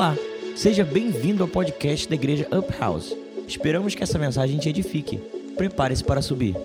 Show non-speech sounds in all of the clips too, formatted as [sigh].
Olá, seja bem-vindo ao podcast da Igreja Up House. Esperamos que essa mensagem te edifique. Prepare-se para subir.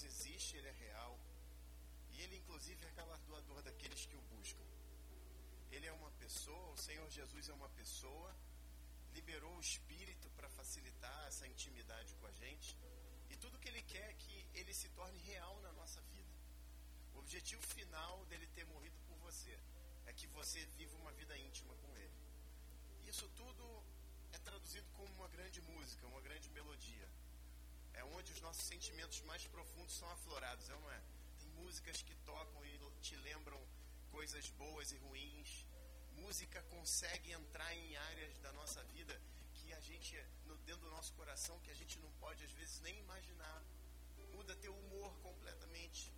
Deus existe, Ele é real. E Ele, inclusive, é galardoador daqueles que o buscam. Ele é uma pessoa, o Senhor Jesus é uma pessoa, liberou o Espírito para facilitar essa intimidade com a gente. E tudo que Ele quer é que Ele se torne real na nossa vida. O objetivo final dele ter morrido por você é que você viva uma vida íntima com Ele. Isso tudo é traduzido como uma grande música, uma grande melodia. É onde os nossos sentimentos mais profundos são aflorados, é não é? Tem músicas que tocam e te lembram coisas boas e ruins. Música consegue entrar em áreas da nossa vida que a gente, dentro do nosso coração, que a gente não pode às vezes nem imaginar. Muda teu humor completamente,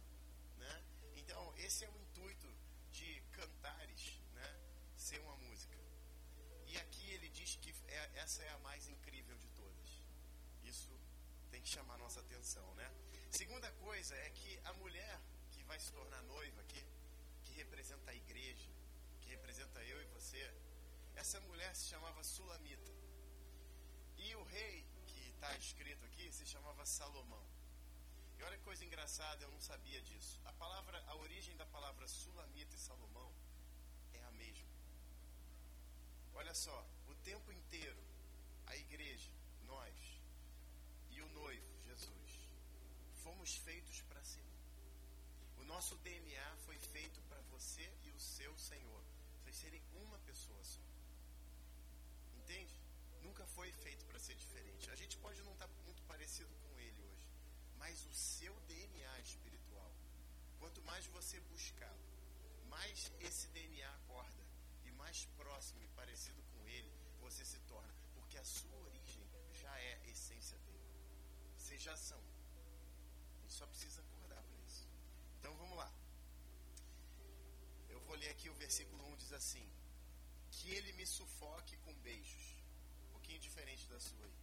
né? Então, esse é o intuito de cantares, né? Ser uma música. E aqui ele diz que é, essa é a mais incrível de todas. Isso tem que chamar nossa atenção, né? Segunda coisa é que a mulher que vai se tornar noiva aqui, que representa a igreja, que representa eu e você, essa mulher se chamava Sulamita. E o rei que está escrito aqui se chamava Salomão. E olha que coisa engraçada, eu não sabia disso. A palavra, a origem da palavra Sulamita e Salomão é a mesma. Olha só, o tempo inteiro, a igreja, nós e o noivo, Jesus, fomos feitos para um. O nosso DNA foi feito para você e o seu Senhor. Vocês serem uma pessoa só. Entende? Nunca foi feito para ser diferente. A gente pode não estar tá muito parecido com ele hoje, mas o seu DNA espiritual, quanto mais você buscar, mais esse DNA acorda mais próximo e parecido com ele você se torna, porque a sua origem já é a essência dele. Vocês já são. Só precisa acordar para isso. Então vamos lá. Eu vou ler aqui o versículo 1 diz assim: Que ele me sufoque com beijos. Um pouquinho diferente da sua aí.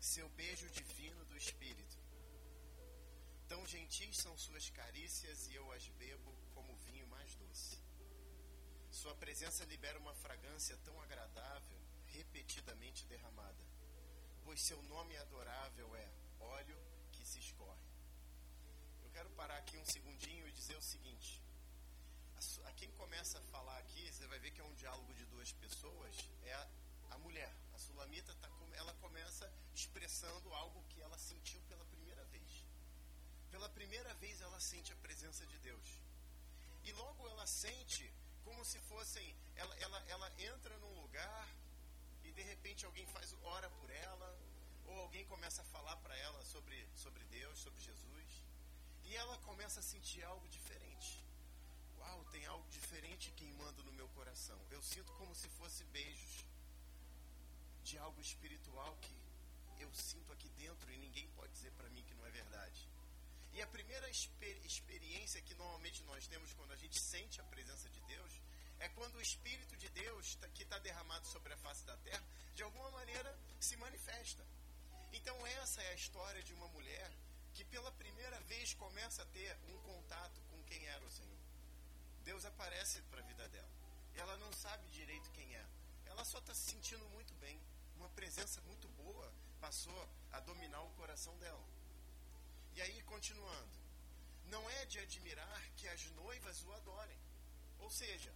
Seu beijo divino do Espírito. Tão gentis são suas carícias e eu as bebo como vinho mais doce. Sua presença libera uma fragrância tão agradável, repetidamente derramada, pois seu nome adorável é óleo que se escorre. Quero parar aqui um segundinho e dizer o seguinte: a, quem começa a falar aqui, você vai ver que é um diálogo de duas pessoas, é a, a mulher. A Sulamita, tá, ela começa expressando algo que ela sentiu pela primeira vez. Pela primeira vez ela sente a presença de Deus. E logo ela sente como se fossem. Ela, ela, ela entra num lugar e de repente alguém faz ora por ela, ou alguém começa a falar para ela sobre, sobre Deus senti algo diferente. Uau, tem algo diferente queimando no meu coração. Eu sinto como se fosse beijos de algo espiritual que eu sinto aqui dentro e ninguém pode dizer para mim que não é verdade. E a primeira exper experiência que normalmente nós temos quando a gente sente a presença de Deus é quando o Espírito de Deus tá, que está derramado sobre a face da terra, de alguma maneira se manifesta. Então, essa é a história de uma mulher que pela primeira vez começa a ter um contato com quem era o Senhor. Deus aparece para a vida dela. Ela não sabe direito quem é. Ela só está se sentindo muito bem. Uma presença muito boa passou a dominar o coração dela. E aí, continuando. Não é de admirar que as noivas o adorem. Ou seja,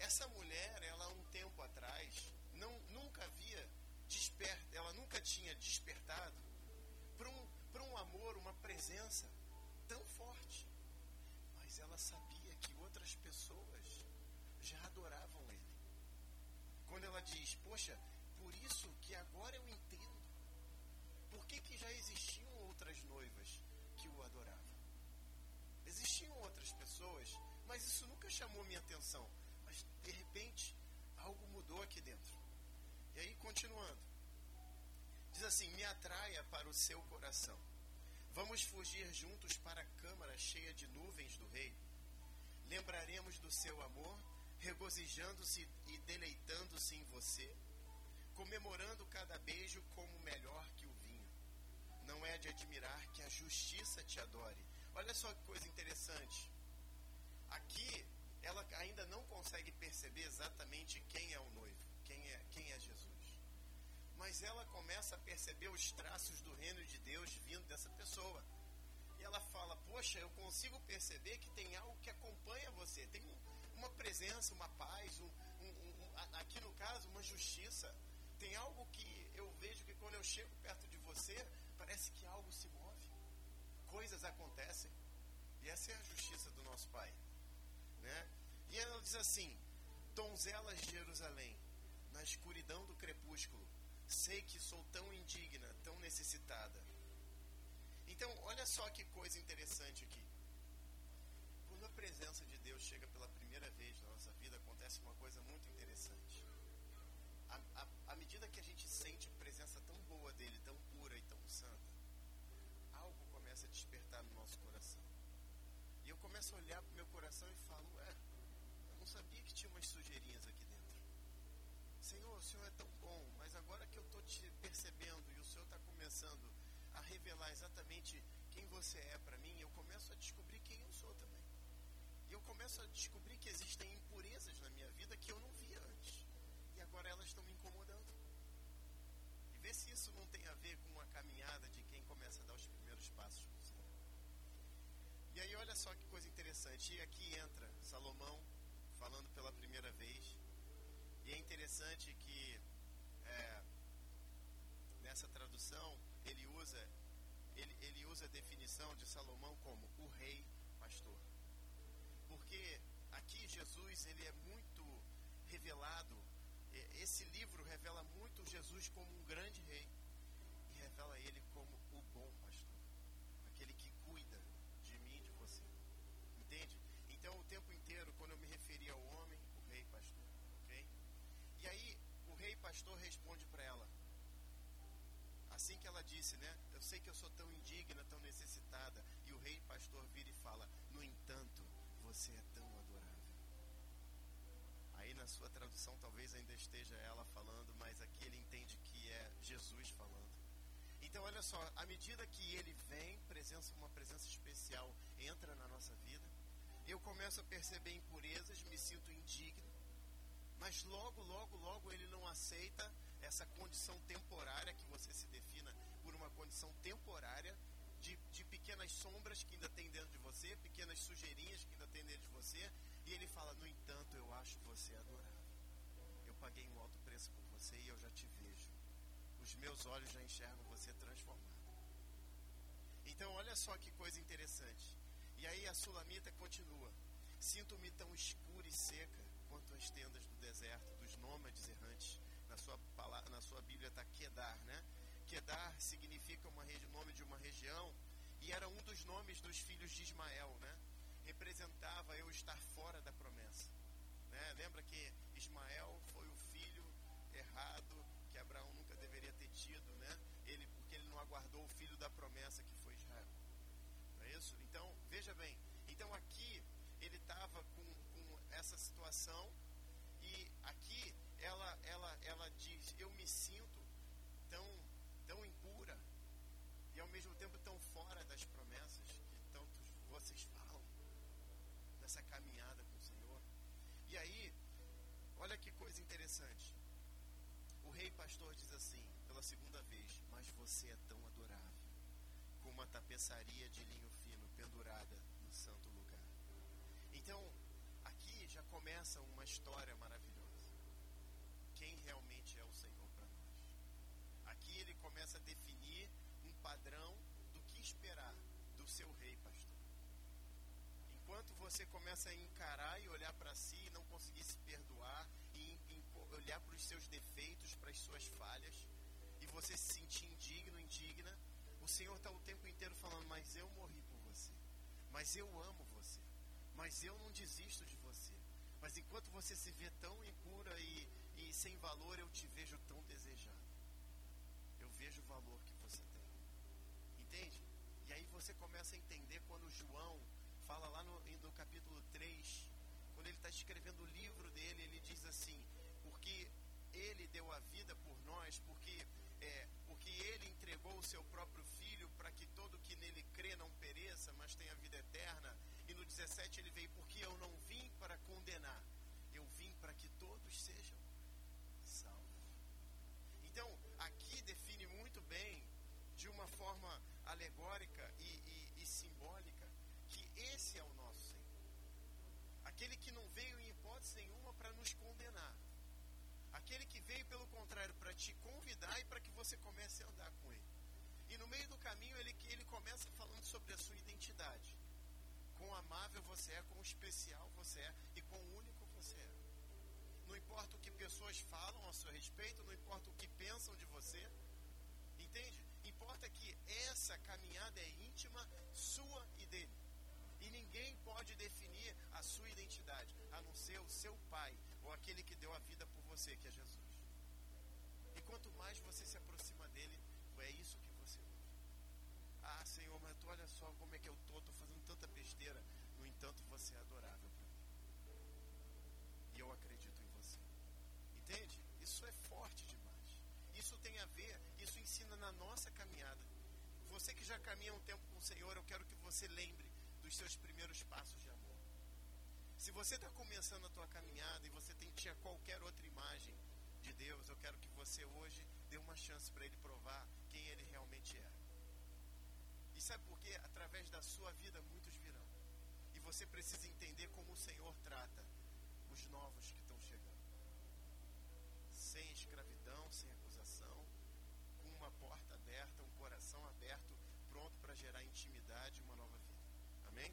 essa mulher, ela um tempo atrás, não, nunca havia desperta, ela nunca tinha despertado para um, um amor, uma presença tão forte. Mas ela sabia que outras pessoas já adoravam ele. Quando ela diz, poxa, por isso que agora eu entendo. Por que, que já existiam outras noivas que o adoravam? Existiam outras pessoas, mas isso nunca chamou minha atenção mas de repente algo mudou aqui dentro. E aí, continuando, diz assim: Me atraia para o seu coração. Vamos fugir juntos para a câmara cheia de nuvens do rei. Lembraremos do seu amor, regozijando-se e deleitando-se em você, comemorando cada beijo como melhor que o vinho. Não é de admirar que a justiça te adore. Olha só que coisa interessante. Aqui ela ainda não consegue perceber exatamente quem é o noivo, quem é, quem é Jesus. Mas ela começa a perceber os traços do reino de Deus vindo dessa pessoa. E ela fala: Poxa, eu consigo perceber que tem algo que acompanha você. Tem uma presença, uma paz, um, um, um, aqui no caso, uma justiça. Tem algo que eu vejo que quando eu chego perto de você, parece que algo se move. Coisas acontecem. E essa é a justiça do nosso Pai. Né? E ela diz assim: Donzelas de Jerusalém, na escuridão do crepúsculo, sei que sou tão indigna, tão necessitada. Então, olha só que coisa interessante aqui. Quando a presença de Deus chega pela primeira vez na nossa vida, acontece uma coisa muito interessante. À medida que a gente sente a presença tão boa dele, tão pura e tão santa, algo começa a despertar no nosso coração. E eu começo a olhar para o meu coração e falo, sabia que tinha umas sujeirinhas aqui dentro. Senhor, o Senhor é tão bom, mas agora que eu estou te percebendo e o Senhor está começando a revelar exatamente quem você é para mim, eu começo a descobrir quem eu sou também. E eu começo a descobrir que existem impurezas na minha vida que eu não via antes. E agora elas estão me incomodando. E vê se isso não tem a ver com a caminhada de quem começa a dar os primeiros passos com o Senhor. E aí olha só que coisa interessante. E aqui entra Salomão falando pela primeira vez. E é interessante que é, nessa tradução ele usa ele, ele usa a definição de Salomão como o rei pastor. Porque aqui Jesus ele é muito revelado. Esse livro revela muito Jesus como um grande rei e revela ele como o bom pastor, aquele que cuida de mim e de você. Entende? Então o tempo inteiro quando eu me pastor responde para ela. Assim que ela disse, né? Eu sei que eu sou tão indigna, tão necessitada. E o rei pastor vira e fala: No entanto, você é tão adorável. Aí na sua tradução talvez ainda esteja ela falando, mas aqui ele entende que é Jesus falando. Então olha só, à medida que ele vem, presença, uma presença especial entra na nossa vida, eu começo a perceber impurezas, me sinto indigno mas logo, logo, logo ele não aceita essa condição temporária que você se defina por uma condição temporária de, de pequenas sombras que ainda tem dentro de você, pequenas sujeirinhas que ainda tem dentro de você, e ele fala: No entanto, eu acho você adorável. Eu paguei um alto preço por você e eu já te vejo. Os meus olhos já enxergam você transformado. Então, olha só que coisa interessante. E aí a sulamita continua: Sinto-me tão escura e seca quanto as tendas do deserto, dos nômades errantes. Na sua, na sua Bíblia está Quedar, né? Quedar significa uma nome de uma região E era um dos nomes dos filhos de Ismael, né? Representava eu estar fora da promessa. Né? Lembra que Ismael foi o filho errado que Abraão nunca deveria ter tido, né? Ele, porque ele não aguardou o filho da promessa que foi Israel. Não é isso? Então, veja bem. Então aqui ele estava com, essa situação e aqui ela, ela, ela diz, eu me sinto tão, tão impura e ao mesmo tempo tão fora das promessas que tantos vocês falam nessa caminhada com o Senhor. E aí, olha que coisa interessante. O rei pastor diz assim, pela segunda vez, mas você é tão adorável, com uma tapeçaria de linho fino pendurada no santo lugar. Então, já começa uma história maravilhosa. Quem realmente é o Senhor para nós? Aqui ele começa a definir um padrão do que esperar do seu rei, pastor. Enquanto você começa a encarar e olhar para si e não conseguir se perdoar e, e olhar para os seus defeitos, para as suas falhas, e você se sentir indigno, indigna, o Senhor está o tempo inteiro falando: Mas eu morri por você, mas eu amo você, mas eu não desisto de você. Mas enquanto você se vê tão impura e, e sem valor, eu te vejo tão desejado. Eu vejo o valor que você tem. Entende? E aí você começa a entender quando João fala lá no, no capítulo 3, quando ele está escrevendo o livro dele, ele diz assim: Porque ele deu a vida por nós, porque, é, porque ele entregou o seu próprio filho para que todo que nele crê não pereça, mas tenha vida eterna. No 17 ele veio, porque eu não vim para condenar, eu vim para que todos sejam salvos. Então, aqui define muito bem, de uma forma alegórica e, e, e simbólica, que esse é o nosso Senhor. Aquele que não veio em hipótese nenhuma para nos condenar. Aquele que veio, pelo contrário, para te convidar e para que você comece a andar com ele. E no meio do caminho ele, ele começa falando sobre a sua identidade. Quão amável você é, quão especial você é e quão único você é. Não importa o que pessoas falam a seu respeito, não importa o que pensam de você. Entende? Importa que essa caminhada é íntima, sua e dele. E ninguém pode definir a sua identidade, a não ser o seu pai, ou aquele que deu a vida por você, que é Jesus. E quanto mais você se aproxima dele, é isso que você ouve. Ah, Senhor, mas olha só como é que eu tô, tô tanta besteira. No entanto, você é adorável para mim. E eu acredito em você. Entende? Isso é forte demais. Isso tem a ver, isso ensina na nossa caminhada. Você que já caminha um tempo com o Senhor, eu quero que você lembre dos seus primeiros passos de amor. Se você está começando a tua caminhada e você tem, tinha qualquer outra imagem de Deus, eu quero que você hoje dê uma chance para Ele provar quem Ele realmente é. Sabe por quê? Através da sua vida, muitos virão. E você precisa entender como o Senhor trata os novos que estão chegando. Sem escravidão, sem acusação, com uma porta aberta, um coração aberto, pronto para gerar intimidade e uma nova vida. Amém?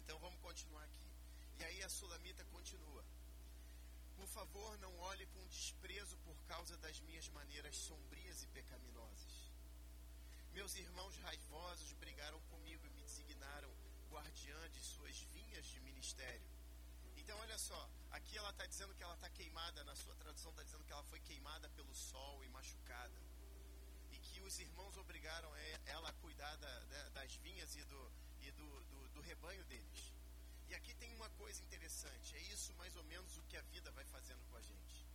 Então vamos continuar aqui. E aí a Sulamita continua. Por favor, não olhe com desprezo por causa das minhas maneiras sombrias e pecaminosas. Meus irmãos raivosos brigaram comigo e me designaram guardiã de suas vinhas de ministério. Então, olha só, aqui ela está dizendo que ela está queimada, na sua tradução está dizendo que ela foi queimada pelo sol e machucada. E que os irmãos obrigaram ela a cuidar da, da, das vinhas e, do, e do, do, do rebanho deles. E aqui tem uma coisa interessante, é isso mais ou menos o que a vida vai fazendo com a gente.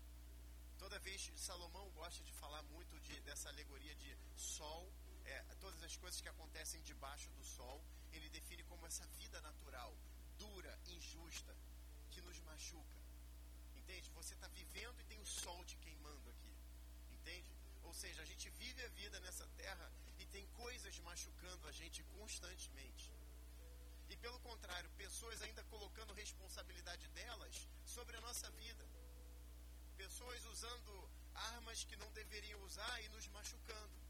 Toda vez Salomão gosta de falar muito de, dessa alegoria de sol, é, todas as coisas que acontecem debaixo do sol, ele define como essa vida natural, dura, injusta, que nos machuca. Entende? Você está vivendo e tem o sol te queimando aqui. Entende? Ou seja, a gente vive a vida nessa terra e tem coisas machucando a gente constantemente. E pelo contrário, pessoas ainda colocando responsabilidade delas sobre a nossa vida. Pessoas usando armas que não deveriam usar e nos machucando.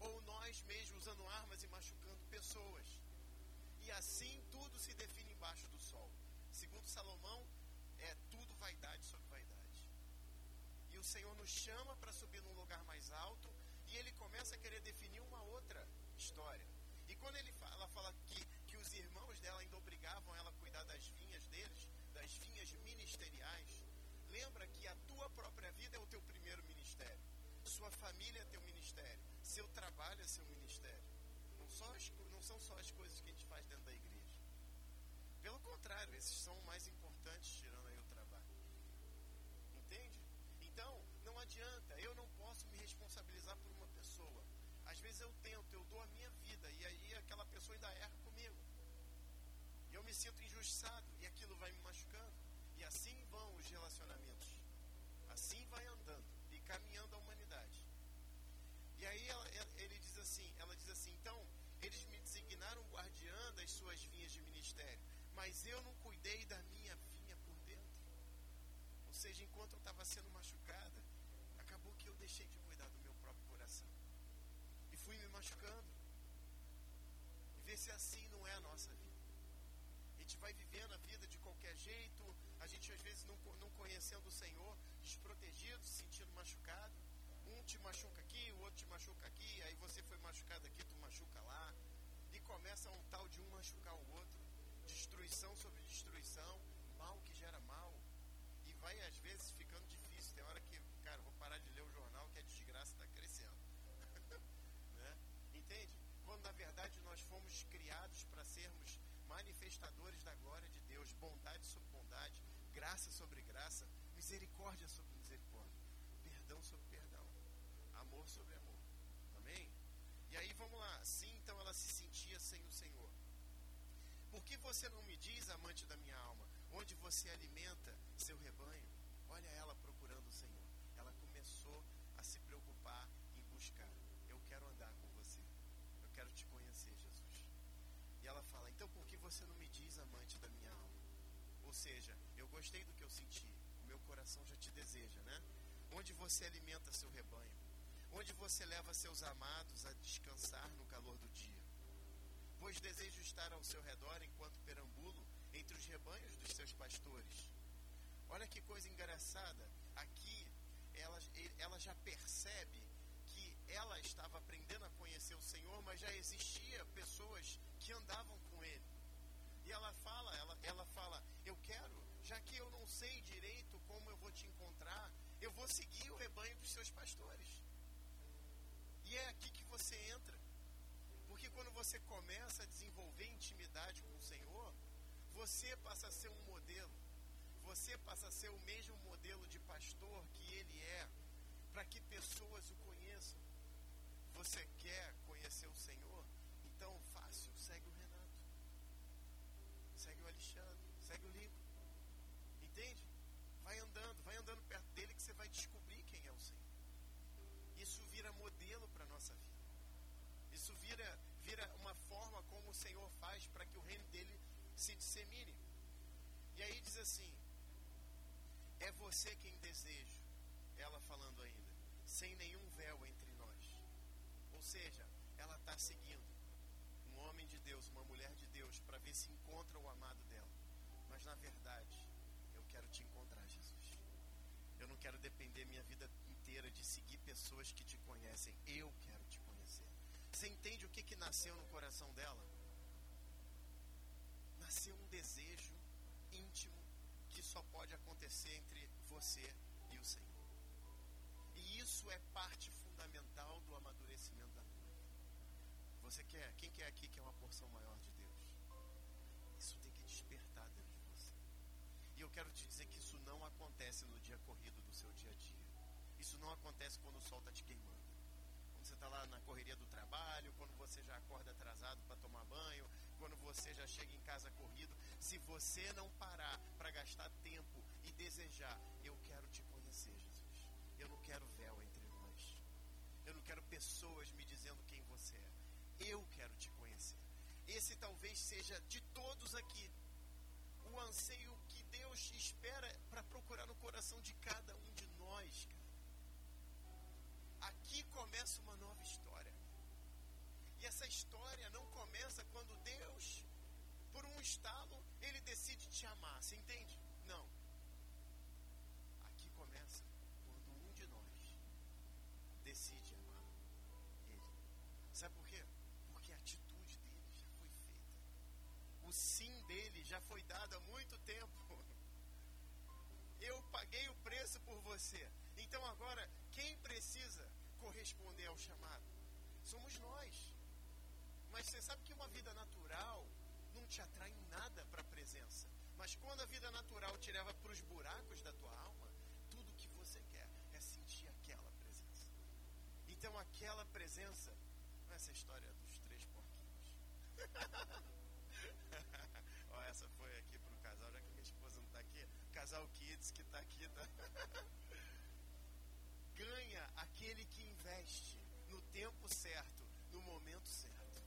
Ou nós mesmos usando armas e machucando pessoas. E assim tudo se define embaixo do sol. Segundo Salomão, é tudo vaidade sobre vaidade. E o Senhor nos chama para subir num lugar mais alto e ele começa a querer definir uma outra história. quando ele fala, ela fala que, que os irmãos dela ainda obrigavam ela a cuidar das vinhas deles, das vinhas ministeriais, lembra que a tua própria vida é o teu primeiro ministério. Sua família é teu ministério. Seu trabalho é seu ministério. Não, só as, não são só as coisas que a gente faz dentro da igreja. Pelo contrário, esses são mais importantes, tirando aí o trabalho. Entende? Então, não adianta. Eu não posso me responsabilizar por uma pessoa. Às vezes eu tento, eu dou a minha vida e aí aquela pessoa ainda erra comigo. E eu me sinto injustiçado e aquilo vai me machucando. E assim vão os relacionamentos. Assim vai andando e caminhando a humanidade. E aí ela, ele diz assim, ela diz assim, então, eles me designaram guardiã das suas vinhas de ministério, mas eu não cuidei da minha vinha por dentro. Ou seja, enquanto eu estava sendo machucada, acabou que eu deixei de cuidar do meu próprio coração. E fui me machucando. E ver se assim não é a nossa vida. A gente vai vivendo a vida de qualquer jeito, a gente às vezes não, não conhecendo o Senhor, desprotegido, se sentindo machucado. Um te machuca aqui, o outro te machuca aqui, aí você foi machucado aqui, tu machuca lá. E começa um tal de um machucar o outro. Destruição sobre destruição, mal que gera mal. E vai às vezes ficando difícil. Tem hora que, cara, vou parar de ler o jornal que a desgraça está crescendo. [laughs] né? Entende? Quando na verdade nós fomos criados para sermos manifestadores da glória de Deus, bondade sobre bondade, graça sobre graça, misericórdia sobre misericórdia, perdão sobre perdão, amor sobre amor. Amém? E aí vamos lá, sim, então ela se sentia sem o Senhor. Por que você não me diz, amante da minha alma, onde você alimenta seu rebanho? Olha ela procurando o Senhor. Ela começou a se preocupar em buscar. Eu quero andar com você. Eu quero te conhecer, Jesus. E ela fala: Então por que você não me diz, amante da minha alma? Ou seja, eu gostei do que eu senti. O meu coração já te deseja, né? Onde você alimenta seu rebanho? Onde você leva seus amados a descansar no calor do dia? Pois desejo estar ao seu redor enquanto perambulo entre os rebanhos dos seus pastores. Olha que coisa engraçada. Aqui ela, ela já percebe que ela estava aprendendo a conhecer o Senhor, mas já existia pessoas que andavam com ele. E ela fala, ela, ela fala, eu quero, já que eu não sei direito como eu vou te encontrar, eu vou seguir o rebanho dos seus pastores. E é aqui que você entra. Porque quando você começa a desenvolver intimidade com o Senhor, você passa a ser um modelo. Você passa a ser o mesmo modelo de pastor que ele é, para que pessoas o conheçam. Você quer conhecer o Senhor? Então, fácil, segue o Renato. Segue o Alexandre, segue o Lico. Entende? Vai andando, vai andando perto dele que você vai descobrir quem é o Senhor. Isso vira modelo para a nossa vida. Isso vira, vira uma forma como o Senhor faz para que o reino dele se dissemine. E aí diz assim: É você quem desejo, ela falando ainda, sem nenhum véu entre nós. Ou seja, ela está seguindo um homem de Deus, uma mulher de Deus, para ver se encontra o amado dela. Mas na verdade, eu quero te encontrar, Jesus. Eu não quero depender minha vida inteira de seguir pessoas que te conhecem. Eu. Você entende o que, que nasceu no coração dela? Nasceu um desejo íntimo que só pode acontecer entre você e o Senhor. E isso é parte fundamental do amadurecimento da noiva. Você quer? Quem quer aqui que é uma porção maior de Deus? Isso tem que despertar dentro de você. E eu quero te dizer que isso não acontece no dia corrido do seu dia a dia. Isso não acontece quando o sol está te queimando. Quando você está lá na correria do trabalho, quando você já acorda atrasado para tomar banho, quando você já chega em casa corrido. Se você não parar para gastar tempo e desejar, eu quero te conhecer, Jesus. Eu não quero véu entre nós. Eu não quero pessoas me dizendo quem você é. Eu quero te conhecer. Esse talvez seja de todos aqui o anseio que Deus espera para procurar no coração de cada um de nós. Aqui começa uma nova história. E essa história não começa quando Deus, por um estalo, ele decide te amar. Você entende? Não. Aqui começa quando um de nós decide amar Ele. Sabe por quê? Porque a atitude dele. já foi dado há muito tempo. [laughs] Eu paguei o preço por você. Então agora, quem precisa corresponder ao chamado? Somos nós. Mas você sabe que uma vida natural não te atrai nada para a presença. Mas quando a vida natural te leva para os buracos da tua alma, tudo que você quer é sentir aquela presença. Então aquela presença, essa história dos três porquinhos. [laughs] Essa foi aqui para o casal, já que minha esposa não está aqui. Casal Kids que está aqui. Tá? [laughs] Ganha aquele que investe no tempo certo, no momento certo.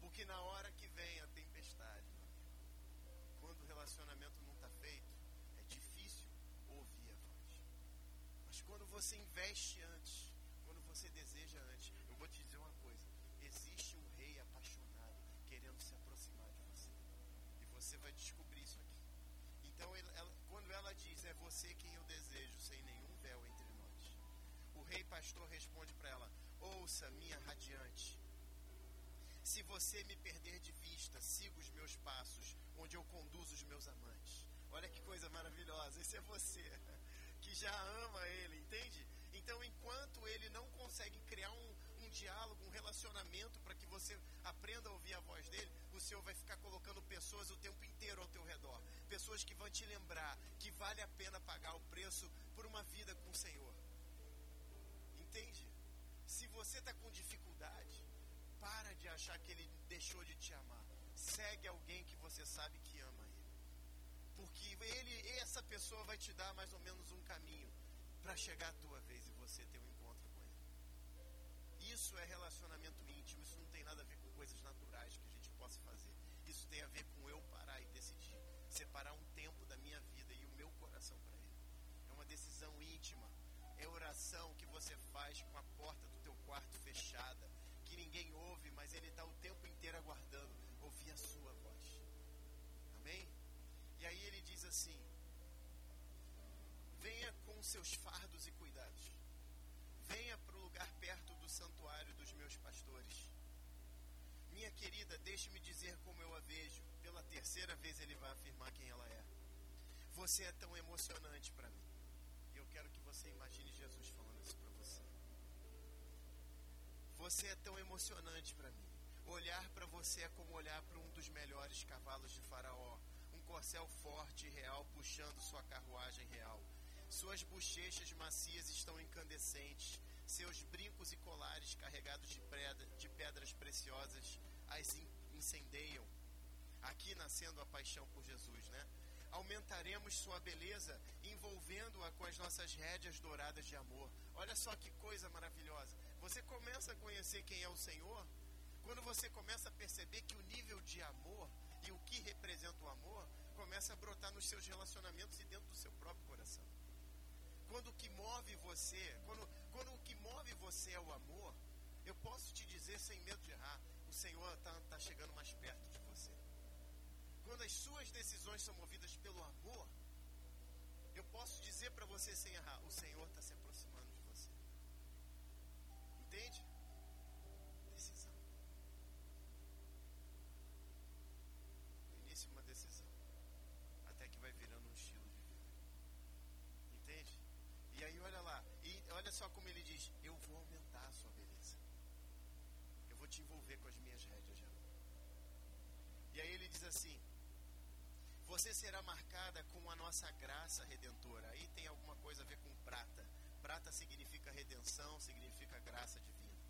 Porque na hora que vem a tempestade, quando o relacionamento não está feito, é difícil ouvir a voz. Mas quando você investe antes, quando você deseja antes, eu vou te dizer uma coisa: existe um rei apaixonado querendo se aproximar de você. E você vai descobrir isso aqui. Então, ela, quando ela diz, é você quem eu desejo, O rei pastor responde para ela: Ouça, minha radiante se você me perder de vista, siga os meus passos, onde eu conduzo os meus amantes. Olha que coisa maravilhosa, esse é você, [laughs] que já ama ele, entende? Então, enquanto ele não consegue criar um, um diálogo, um relacionamento para que você aprenda a ouvir a voz dele, o Senhor vai ficar colocando pessoas o tempo inteiro ao teu redor. Pessoas que vão te lembrar que vale a pena pagar o preço por uma vida com o Senhor. Entende? Se você está com dificuldade, para de achar que ele deixou de te amar. Segue alguém que você sabe que ama ele. Porque ele, essa pessoa vai te dar mais ou menos um caminho para chegar a tua vez e você ter um encontro com ele. Isso é relacionamento íntimo, isso não tem nada a ver com coisas naturais que a gente possa fazer. Isso tem a ver com oração que você faz com a porta do teu quarto fechada que ninguém ouve, mas Ele está o tempo inteiro aguardando ouvir a sua voz. Amém? E aí ele diz assim: Venha com seus fardos e cuidados. Venha para o lugar perto do santuário dos meus pastores. Minha querida, deixe-me dizer como eu a vejo. Pela terceira vez ele vai afirmar quem ela é. Você é tão emocionante para mim. E eu quero que você imagine Jesus falando isso para você. Você é tão emocionante para mim. Olhar para você é como olhar para um dos melhores cavalos de Faraó, um corcel forte e real puxando sua carruagem real. Suas bochechas macias estão incandescentes, seus brincos e colares carregados de, de pedras preciosas as incendeiam. Aqui nascendo a paixão por Jesus, né? Aumentaremos sua beleza, envolvendo-a com as nossas rédeas douradas de amor. Olha só que coisa maravilhosa. Você começa a conhecer quem é o Senhor quando você começa a perceber que o nível de amor e o que representa o amor começa a brotar nos seus relacionamentos e dentro do seu próprio coração. Quando o que move você, quando, quando o que move você é o amor, eu posso te dizer sem medo de errar, o Senhor está tá chegando mais perto de. Quando as suas decisões são movidas pelo amor, eu posso dizer para você sem errar, o Senhor está se aproximando de você. Entende? Decisão. No início, uma decisão. Até que vai virando um estilo de vida. Entende? E aí, olha lá. E olha só como ele diz: Eu vou aumentar a sua beleza. Eu vou te envolver com as minhas rédeas de amor. E aí ele diz assim: Você será marcada com a nossa graça redentora. Aí tem alguma coisa a ver com prata. Prata significa redenção, significa graça divina.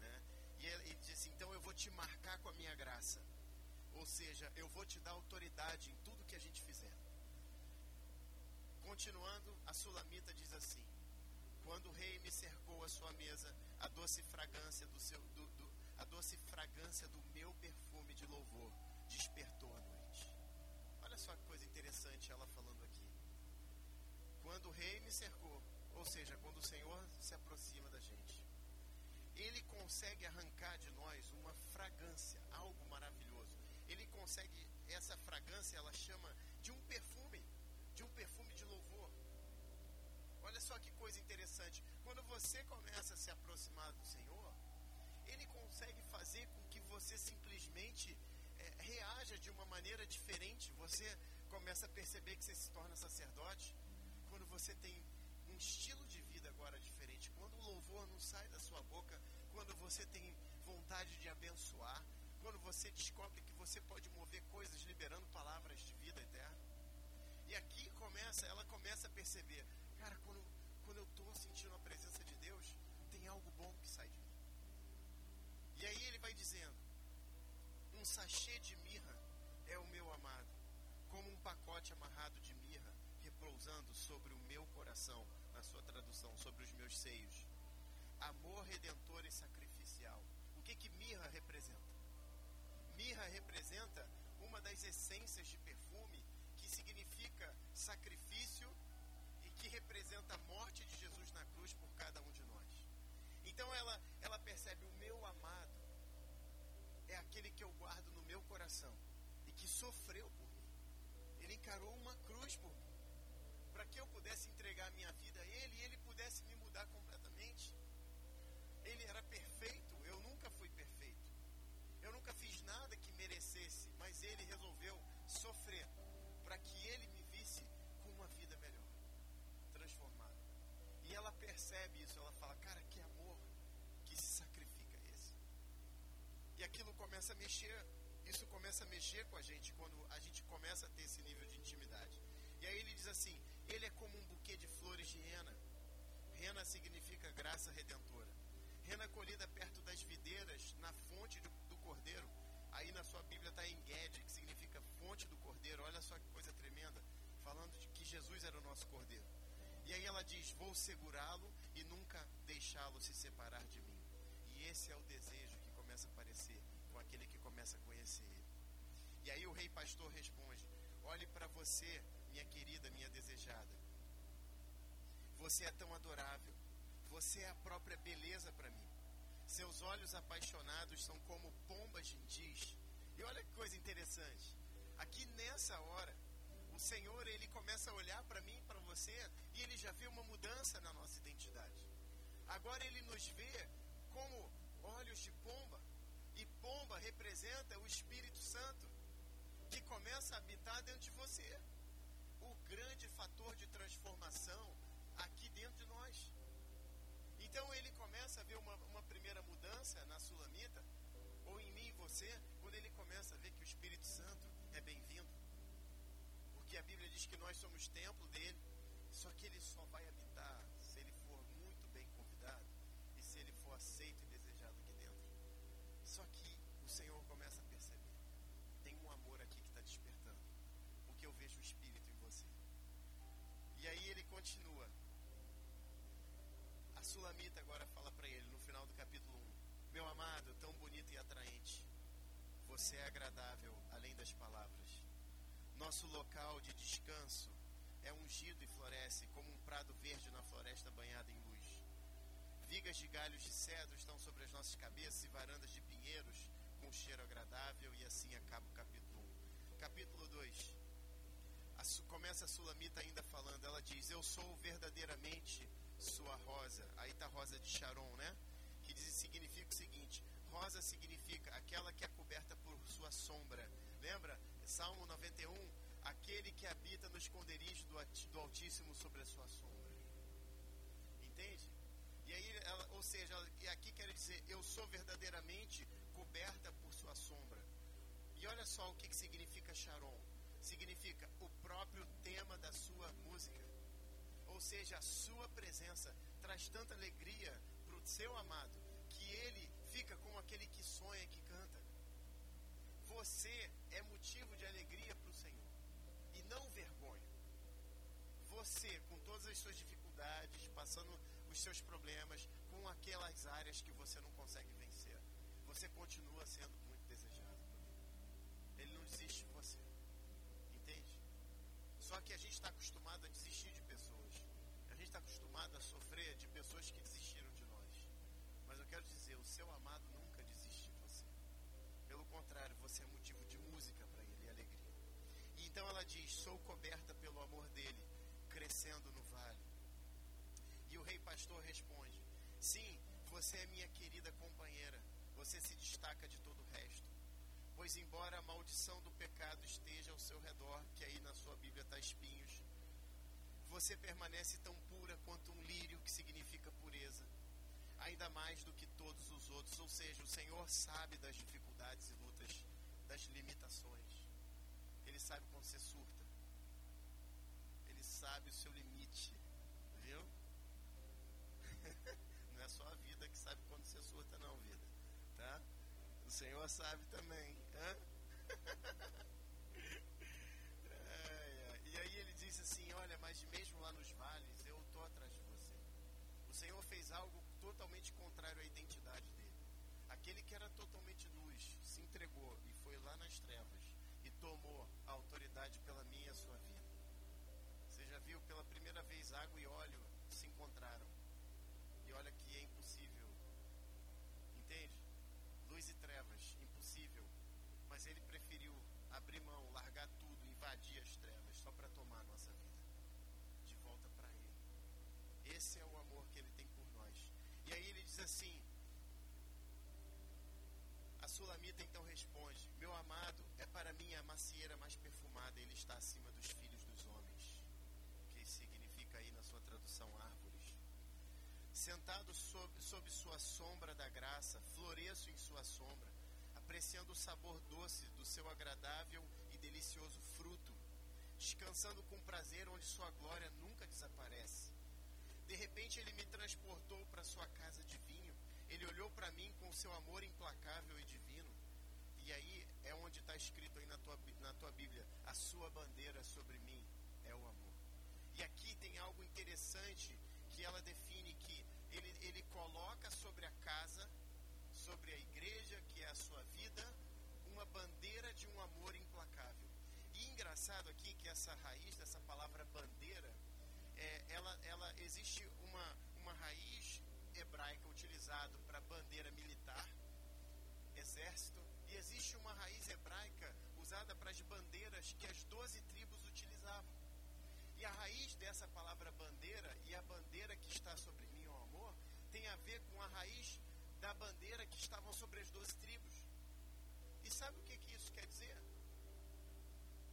Né? E ele diz assim: então eu vou te marcar com a minha graça. Ou seja, eu vou te dar autoridade em tudo que a gente fizer. Continuando, a sulamita diz assim: Quando o rei me cercou a sua mesa, a doce fragrância do seu, do, do, a doce fragrância do meu perfume de louvor despertou a noite. Olha só que coisa interessante ela falando aqui. Quando o rei me cercou, ou seja, quando o Senhor se aproxima da gente, ele consegue arrancar de nós uma fragrância, algo maravilhoso. Ele consegue, essa fragrância, ela chama de um perfume, de um perfume de louvor. Olha só que coisa interessante. Quando você começa a se aproximar do Senhor, Ele consegue fazer com que você simplesmente reaja de uma maneira diferente. Você começa a perceber que você se torna sacerdote quando você tem um estilo de vida agora diferente. Quando o louvor não sai da sua boca, quando você tem vontade de abençoar, quando você descobre que você pode mover coisas liberando palavras de vida eterna. E aqui começa, ela começa a perceber, cara, quando, quando eu estou sentindo a presença de Deus, tem algo bom que sai de mim. E aí ele vai dizendo, sachê de mirra é o meu amado, como um pacote amarrado de mirra repousando sobre o meu coração, na sua tradução, sobre os meus seios. Amor redentor e sacrificial. O que que mirra representa? Mirra representa uma das essências de perfume que significa sacrifício e que representa a morte de Jesus na cruz por cada um de nós. Então ela, ela percebe o meu amado é aquele que eu guardo no meu coração e que sofreu por mim. Ele encarou uma cruz por mim. Para que eu pudesse entregar minha vida a Ele e Ele pudesse me mudar completamente. Ele era perfeito, eu nunca fui perfeito. Eu nunca fiz nada que merecesse, mas Ele resolveu sofrer para que Ele me visse com uma vida melhor, transformada. E ela percebe isso, ela fala, cara, que amor que se sacrifica esse. E aquilo começa a mexer, isso começa a mexer com a gente quando a gente começa a ter esse nível de intimidade. E aí ele diz assim: ele é como um buquê de flores de rena. Rena significa graça redentora. Rena colhida perto das videiras, na fonte do, do cordeiro. Aí na sua Bíblia está em Ged, que significa fonte do cordeiro. Olha só que coisa tremenda, falando de que Jesus era o nosso cordeiro. E aí ela diz: Vou segurá-lo e nunca deixá-lo se separar de mim. E esse é o desejo começa a aparecer com aquele que começa a conhecer ele. E aí o rei pastor responde: Olhe para você, minha querida, minha desejada. Você é tão adorável. Você é a própria beleza para mim. Seus olhos apaixonados são como pombas gentis. E olha que coisa interessante. Aqui nessa hora, o Senhor ele começa a olhar para mim, para você, e ele já vê uma mudança na nossa identidade. Agora ele nos vê como olhos de pomba. E pomba representa o Espírito Santo, que começa a habitar dentro de você. O grande fator de transformação aqui dentro de nós. Então ele começa a ver uma, uma primeira mudança na Sulamita, ou em mim e você, quando ele começa a ver que o Espírito Santo é bem-vindo. Porque a Bíblia diz que nós somos templo dele, só que ele só vai habitar se ele for muito bem convidado e se ele for aceito e desejado aqui dentro. Só que o Senhor começa a perceber: tem um amor aqui que está despertando, porque eu vejo o Espírito em você. E aí ele continua. A Sulamita agora fala para ele no final do capítulo 1: Meu amado, tão bonito e atraente, você é agradável além das palavras. Nosso local de descanso é ungido e floresce como um prado verde na floresta banhada em luz. Vigas de galhos de cedro estão sobre as nossas cabeças e varandas de pinheiros com cheiro agradável, e assim acaba o capítulo 1. Capítulo 2. A, começa a Sulamita ainda falando, ela diz: Eu sou verdadeiramente sua rosa. Aí está rosa de Sharon, né? Que diz, significa o seguinte: rosa significa aquela que é coberta por sua sombra. Lembra? Salmo 91, aquele que habita no esconderijo do, Altíssimo sobre a sua sombra. Entende? E aí, ela, ou seja, ela, aqui quer dizer, eu sou verdadeiramente coberta por sua sombra. E olha só o que, que significa Sharon. Significa o próprio tema da sua música. Ou seja, a sua presença traz tanta alegria para o seu amado que ele fica como aquele que sonha, que canta. Você é motivo de alegria para o Senhor e não vergonha. Você, com todas as suas dificuldades, passando os seus problemas, com aquelas áreas que você não consegue vencer, você continua sendo muito desejado por Ele. Ele não desiste de você. Só que a gente está acostumado a desistir de pessoas. A gente está acostumado a sofrer de pessoas que desistiram de nós. Mas eu quero dizer, o seu amado nunca desiste de você. Pelo contrário, você é motivo de música para ele e alegria. E então ela diz: Sou coberta pelo amor dele, crescendo no vale. E o rei pastor responde: Sim, você é minha querida companheira. Você se destaca de todo o resto. Pois embora a maldição do pecado esteja ao seu redor, que aí na sua Bíblia está espinhos, você permanece tão pura quanto um lírio, que significa pureza, ainda mais do que todos os outros. Ou seja, o Senhor sabe das dificuldades e lutas, das limitações. Ele sabe quando você surta. Ele sabe o seu limite. Viu? [laughs] Não é só a vida que sabe quando você surta, não, vida. Senhor sabe também. Hã? [laughs] E aí ele diz assim: Olha, mas mesmo lá nos vales, eu estou atrás de você. O Senhor fez algo totalmente contrário à identidade dele. Aquele que era totalmente luz se entregou e foi lá nas trevas e tomou a autoridade pela minha e a sua vida. Você já viu pela primeira vez água e óleo se encontraram. E olha que é impossível. Entende? Luz e trevas, impossível. Mas ele preferiu abrir mão, largar tudo, invadir as trevas só para tomar a nossa vida de volta para ele. Esse é o amor que ele tem por nós. E aí ele diz assim: A Sulamita então responde: Meu amado é para mim a macieira mais perfumada, ele está acima dos filhos dos homens. Que significa aí na sua tradução árvores. Sentado sob, sob sua sombra da graça, floresço em sua sombra, apreciando o sabor doce do seu agradável e delicioso fruto, descansando com prazer onde sua glória nunca desaparece. De repente ele me transportou para sua casa de vinho. Ele olhou para mim com seu amor implacável e divino. E aí é onde está escrito aí na tua, na tua Bíblia: a sua bandeira sobre mim é o amor. E aqui tem algo interessante que ela define que ele, ele coloca sobre a casa, sobre a igreja, que é a sua vida, uma bandeira de um amor implacável. E engraçado aqui que essa raiz dessa palavra bandeira, é, ela, ela existe uma, uma raiz hebraica utilizada para bandeira militar, exército, e existe uma raiz hebraica usada para as bandeiras que as doze tribos utilizavam. E a raiz dessa palavra bandeira e a bandeira que está sobre mim, o amor, tem a ver com a raiz da bandeira que estavam sobre as doze tribos. E sabe o que, que isso quer dizer?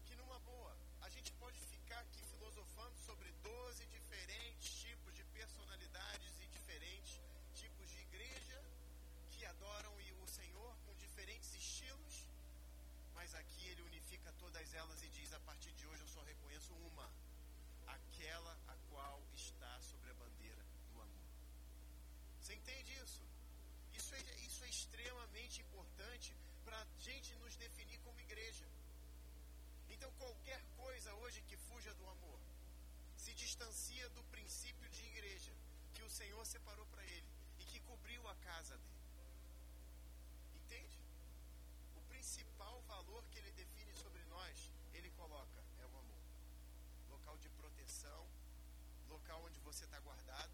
Que numa boa, a gente pode ficar aqui filosofando sobre 12 diferentes tipos de personalidades e diferentes tipos de igreja que adoram o Senhor com diferentes estilos, mas aqui ele unifica todas elas e diz: a partir de hoje eu só reconheço uma, aquela a qual está sobre a bandeira do amor. Você entende isso? Isso é, isso é extremamente importante para a gente nos definir como igreja. Então, qualquer coisa hoje que fuja do amor se distancia do princípio de igreja que o Senhor separou para ele e que cobriu a casa dele. Entende? O principal valor que ele define sobre nós, ele coloca, é o amor. Local de proteção, local onde você está guardado,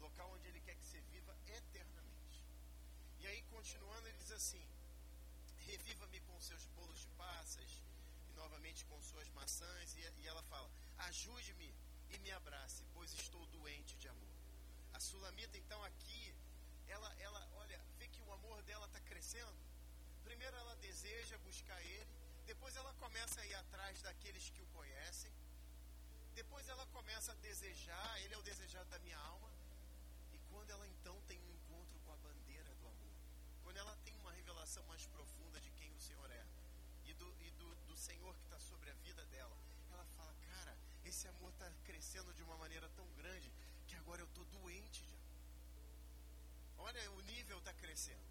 local onde ele quer que você viva eternamente. E aí, continuando, ele diz assim: Reviva-me com seus bolos de passas, e novamente com suas maçãs. E, e ela fala: Ajude-me e me abrace, pois estou doente de amor. A Sulamita, então, aqui, ela, ela olha, vê que o amor dela está crescendo. Primeiro ela deseja buscar ele, depois ela começa a ir atrás daqueles que o conhecem, depois ela começa a desejar, ele é o desejado da minha alma. E quando ela então tem um encontro com a bandeira do amor, quando ela tem uma revelação mais profunda de quem o Senhor é e do, e do, do Senhor que está sobre a vida dela, ela fala: Cara, esse amor está crescendo de uma maneira tão grande que agora eu estou doente de amor. Olha, o nível está crescendo.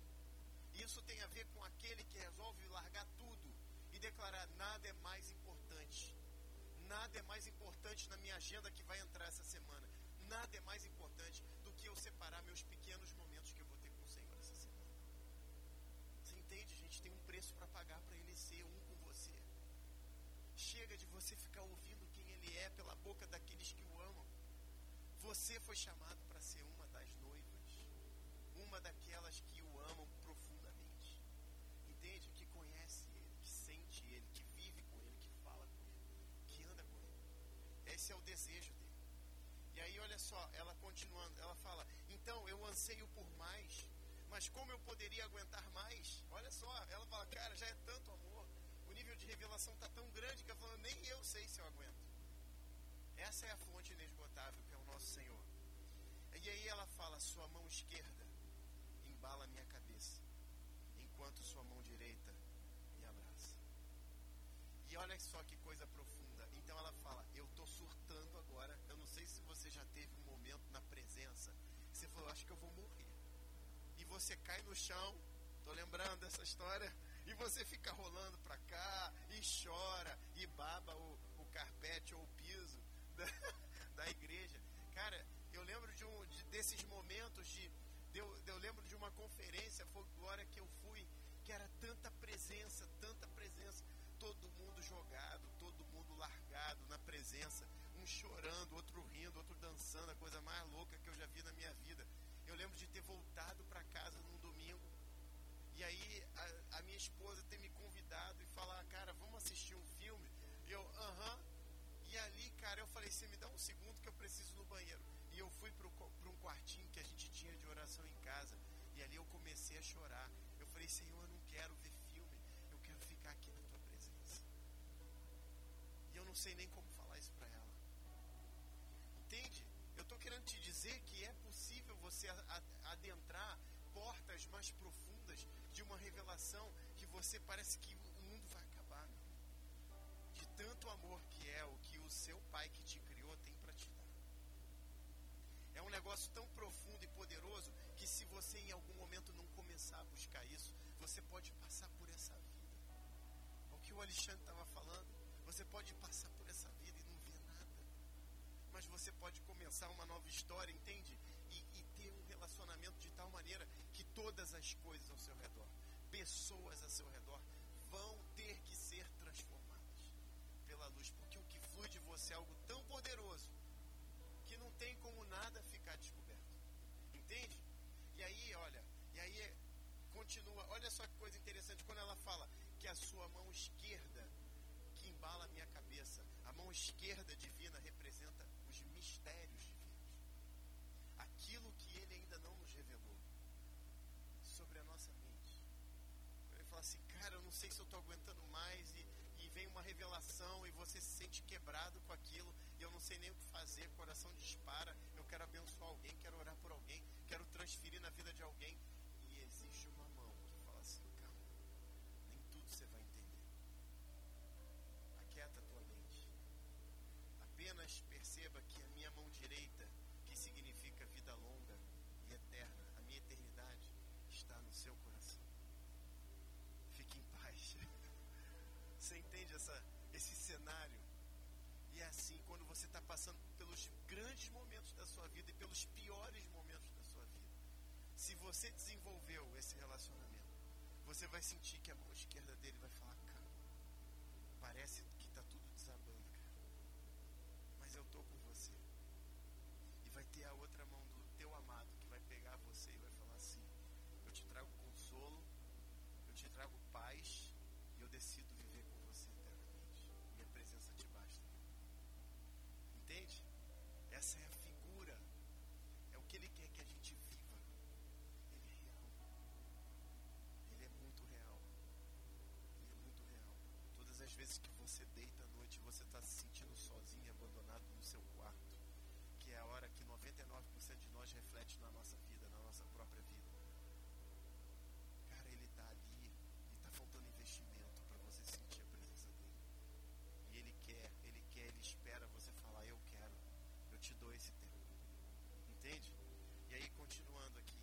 Isso tem a ver com aquele que resolve largar tudo e declarar: nada é mais importante. Nada é mais importante na minha agenda que vai entrar essa semana. Nada é mais importante do que eu separar meus pequenos momentos que eu vou ter com o Senhor essa semana. Você entende? A gente tem um preço para pagar para Ele ser um com você. Chega de você ficar ouvindo é pela boca daqueles que o amam. Você foi chamado para ser uma das noivas, uma daquelas que o amam profundamente. Entende? Que conhece ele, que sente ele, que vive com ele, que fala com ele, que anda com ele. Esse é o desejo dele. E aí, olha só, ela continuando, ela fala: Então eu anseio por mais, mas como eu poderia aguentar mais? Olha só, ela fala: Cara, já é tanto amor, o nível de revelação está tão grande que ela falou: Nem eu sei se eu aguento essa é a fonte inesgotável que é o nosso Senhor. E aí ela fala: Sua mão esquerda embala minha cabeça, enquanto sua mão direita me abraça. E olha só que coisa profunda. Então ela fala: Eu estou surtando agora. Eu não sei se você já teve um momento na presença você falou: Acho que eu vou morrer. E você cai no chão. Estou lembrando dessa história. E você fica rolando para cá e chora e baba o, o carpete ou o piso da, [laughs] da igreja. Cara, eu lembro de um de, desses momentos de. Eu, eu lembro de uma conferência folclórica que eu fui, que era tanta presença, tanta presença. Todo mundo jogado, todo mundo largado na presença. Um chorando, outro rindo, outro dançando, a coisa mais louca que eu já vi na minha vida. Eu lembro de ter voltado para casa num domingo. E aí a, a minha esposa ter me convidado e falar, cara, vamos assistir um filme. Eu, aham. Uh -huh. E ali, cara, eu falei, você me dá um segundo que eu preciso no banheiro. E eu fui para um quartinho que a gente tinha de oração em casa. E ali eu comecei a chorar. Eu falei, Senhor, eu não quero ver filme. Eu quero ficar aqui na tua presença. E eu não sei nem como falar isso para ela. Entende? Eu estou querendo te dizer que é possível você adentrar portas mais profundas de uma revelação que você parece que o mundo vai acabar. De tanto amor que é o que o seu pai que te criou tem para te dar. É um negócio tão profundo e poderoso que se você em algum momento não começar a buscar isso, você pode passar por essa vida. O que o Alexandre estava falando, você pode passar por essa vida e não ver nada. Mas você pode começar uma nova história, entende? E, e ter um relacionamento de tal maneira que todas as coisas ao seu redor, pessoas ao seu redor, vão ter que ser transformadas pela luz, de você algo tão poderoso que não tem como nada ficar descoberto. Entende? E aí, olha, e aí continua, olha só que coisa interessante quando ela fala que a sua mão esquerda que embala a minha cabeça, a mão esquerda divina representa os mistérios divinos. Aquilo que ele ainda não nos revelou sobre a nossa mente. Ele fala assim, cara, eu não sei se eu estou aguentando mais e vem uma revelação e você se sente quebrado com aquilo e eu não sei nem o que fazer, coração dispara, eu quero abençoar alguém, quero orar por alguém, quero transferir na vida de alguém. E existe uma mão que fala assim, calma, nem tudo você vai entender. Aquieta a tua mente. Apenas perceba que a minha mão direita, que significa vida longa e eterna, a minha eternidade, está no seu coração. Fique em paz. Você entende essa, esse cenário? E é assim, quando você está passando pelos grandes momentos da sua vida e pelos piores momentos da sua vida, se você desenvolveu esse relacionamento, você vai sentir que a mão esquerda dele vai falar, cara, parece que está tudo desabando, cara. Mas eu tô com você. E vai ter a outra mão do teu amado que vai pegar você e vai falar assim, eu te trago consolo, eu te trago paz e eu decido Entende? Essa é a figura. É o que ele quer que a gente viva. Ele é real. Ele é muito real. Ele é muito real. Todas as vezes que você deita à noite, você está se sentindo sozinho, abandonado no seu quarto, que é a hora que 99% de nós reflete na nossa vida, na nossa própria vida. Cara, ele está ali e está faltando investimento para você sentir a presença dele. E ele quer, ele quer, ele espera você falar, eu quero, eu te dou esse tempo. Entende? E aí, continuando aqui,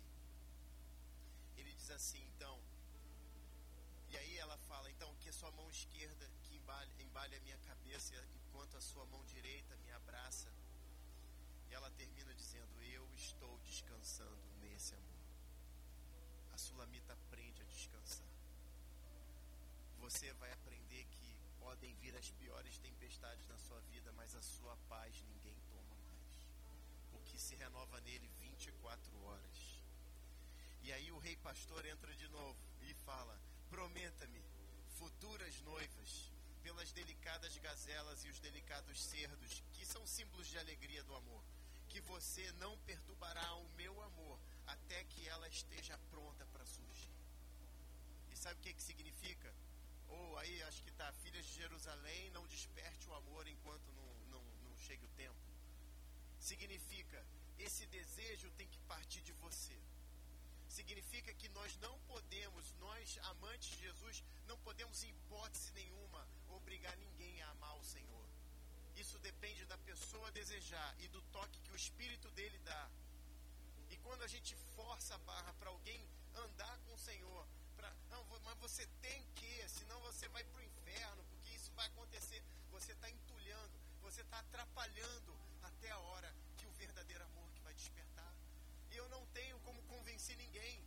ele diz assim, então, e aí ela fala, então, que a sua mão esquerda que embale, embale a minha cabeça, enquanto a sua mão direita me abraça. E ela termina dizendo, eu estou descansando nesse amor. A Sulamita aprende a descansar. Você vai aprender que podem vir as piores tempestades na sua vida, mas a sua paz ninguém toma mais. Porque se renova nele 24 horas. E aí o rei pastor entra de novo e fala: Prometa-me futuras noivas, pelas delicadas gazelas e os delicados cerdos, que são símbolos de alegria do amor, que você não perturbará o meu amor até que ela esteja pronta para surgir. E sabe o que, que significa? Ou aí acho que está, filhas de Jerusalém, não desperte o amor enquanto não, não, não chegue o tempo. Significa, esse desejo tem que partir de você. Significa que nós não podemos, nós amantes de Jesus, não podemos em hipótese nenhuma obrigar ninguém a amar o Senhor. Isso depende da pessoa desejar e do toque que o Espírito dele dá. E quando a gente força a barra para alguém andar com o Senhor, pra, não, mas você tem que, senão você vai para o inferno, porque isso vai acontecer. Você está entulhando, você está atrapalhando até a hora que o verdadeiro amor que vai despertar. E eu não tenho como convencer ninguém.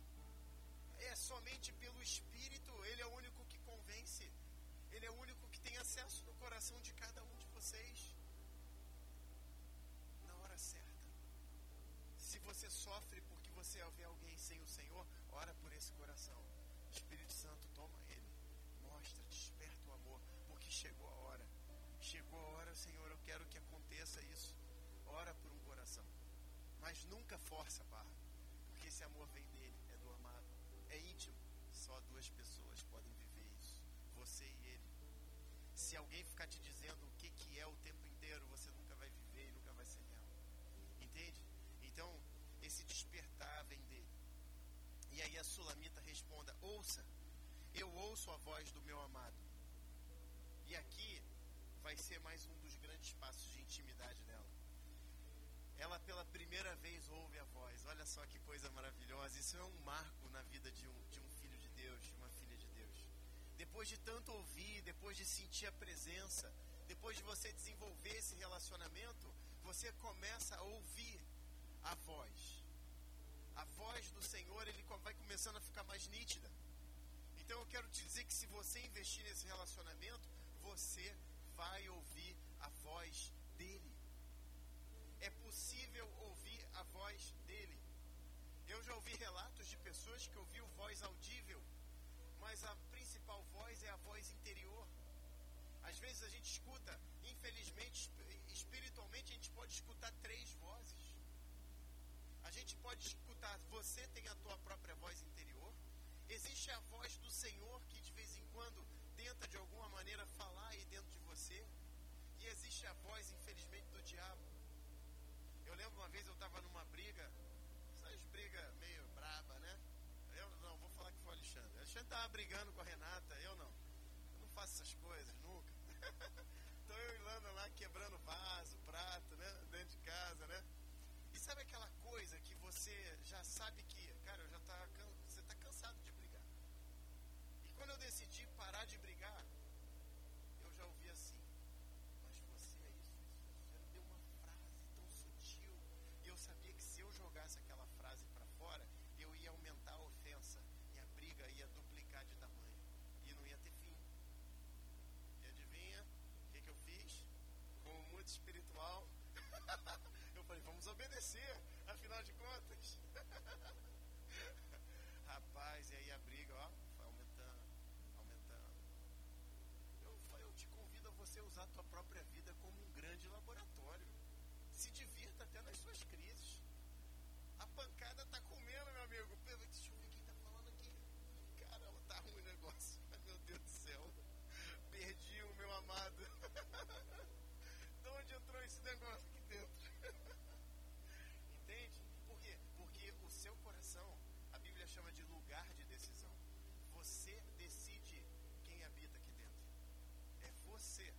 É somente pelo Espírito, Ele é o único que convence. Ele é o único que tem acesso no coração de cada um de vocês. Na hora certa. Se você sofre porque você vê alguém sem o Senhor, ora por esse coração. Espírito Santo, toma ele. Mostra, desperta o amor, porque chegou a hora. Chegou a hora, Senhor, eu quero que aconteça isso. Ora por um coração. Mas nunca força a barra, porque esse amor vem dele, é do amado. É íntimo. Só duas pessoas podem viver isso. Você e ele. Se alguém ficar te dizendo o que, que é o tempo inteiro, você nunca vai viver e nunca vai ser leal. Entende? Então, esse despertar vem dele. E aí a sulamita responda: Ouça, eu ouço a voz do meu amado. E aqui vai ser mais um dos grandes passos de intimidade dela. Ela pela primeira vez ouve a voz. Olha só que coisa maravilhosa. Isso é um marco na vida de um, de um filho de Deus, de uma filha de Deus. Depois de tanto ouvir, depois de sentir a presença, depois de você desenvolver esse relacionamento, você começa a ouvir a voz. A voz do Senhor, ele vai começando a ficar mais nítida. Então eu quero te dizer que se você investir nesse relacionamento, você vai ouvir a voz dele. É possível ouvir a voz dele. Eu já ouvi relatos de pessoas que ouviram voz audível, mas a principal voz é a voz interior. Às vezes a gente escuta, infelizmente, espiritualmente, a gente pode escutar três vozes. A gente pode escutar, você tem a tua própria voz interior. Existe a voz do Senhor que de vez em quando tenta de alguma maneira falar aí dentro de você. E existe a voz, infelizmente, do diabo. Eu lembro uma vez eu estava numa briga, essas brigas meio braba, né? Eu não, vou falar que foi o Alexandre. O Alexandre estava brigando com a Renata, eu não. Eu não faço essas coisas, nunca. [laughs] então eu e Lana lá quebrando vaso, prato, né? Dentro de casa, né? E sabe aquela você já sabe que, cara, já tá, você está cansado de brigar. E quando eu decidi parar de brigar, eu já ouvi assim, mas você é isso, isso. Você deu uma frase tão sutil. E eu sabia que se eu jogasse aquela frase para fora, eu ia aumentar a ofensa. E a briga ia duplicar de tamanho. E não ia ter fim. E adivinha o que, que eu fiz? Como muito espiritual. [laughs] eu falei, vamos obedecer, afinal de contas. [laughs] Rapaz, e aí a briga, ó, aumentando, aumentando. Eu, eu te convido a você usar a tua própria vida como um grande laboratório. Se divirta até nas suas crises. A pancada tá comendo, meu amigo. Deixa eu ver quem tá falando aqui. Caramba, tá ruim o negócio. Ai, meu Deus do céu. Perdi o meu amado. de onde entrou esse negócio aqui dentro? Entende? Por quê? Porque o seu coração, a Bíblia chama de lugar de decisão. Você decide quem habita aqui dentro. É você,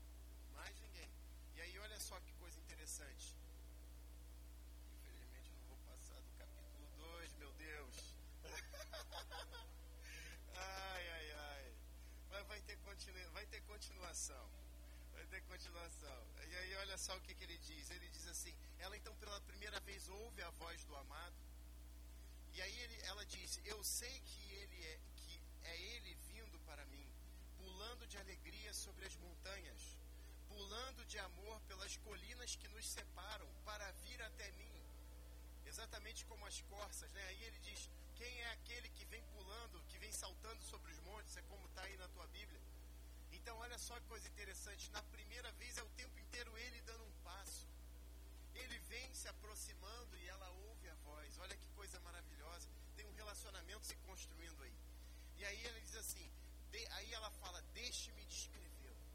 mais ninguém. E aí, olha só que coisa interessante. Infelizmente, não vou passar do capítulo 2, meu Deus. ai, ai, ai. Mas vai ter, continu... vai ter continuação. Vai ter continuação. E aí, olha só o que, que ele diz. Ele diz assim: ela então pela primeira vez ouve a voz do amado. E aí ele, ela diz: Eu sei que ele é que é ele vindo para mim, pulando de alegria sobre as montanhas, pulando de amor pelas colinas que nos separam, para vir até mim. Exatamente como as corças, né? Aí ele diz: Quem é aquele que vem pulando, que vem saltando sobre os montes? É como está aí na tua Bíblia. Então, olha só que coisa interessante. Na primeira vez é o tempo inteiro ele dando um passo. Ele vem se aproximando e ela ouve a voz. Olha que coisa maravilhosa. Tem um relacionamento se construindo aí. E aí ele diz assim: de, aí ela fala, deixe-me descrevê-lo.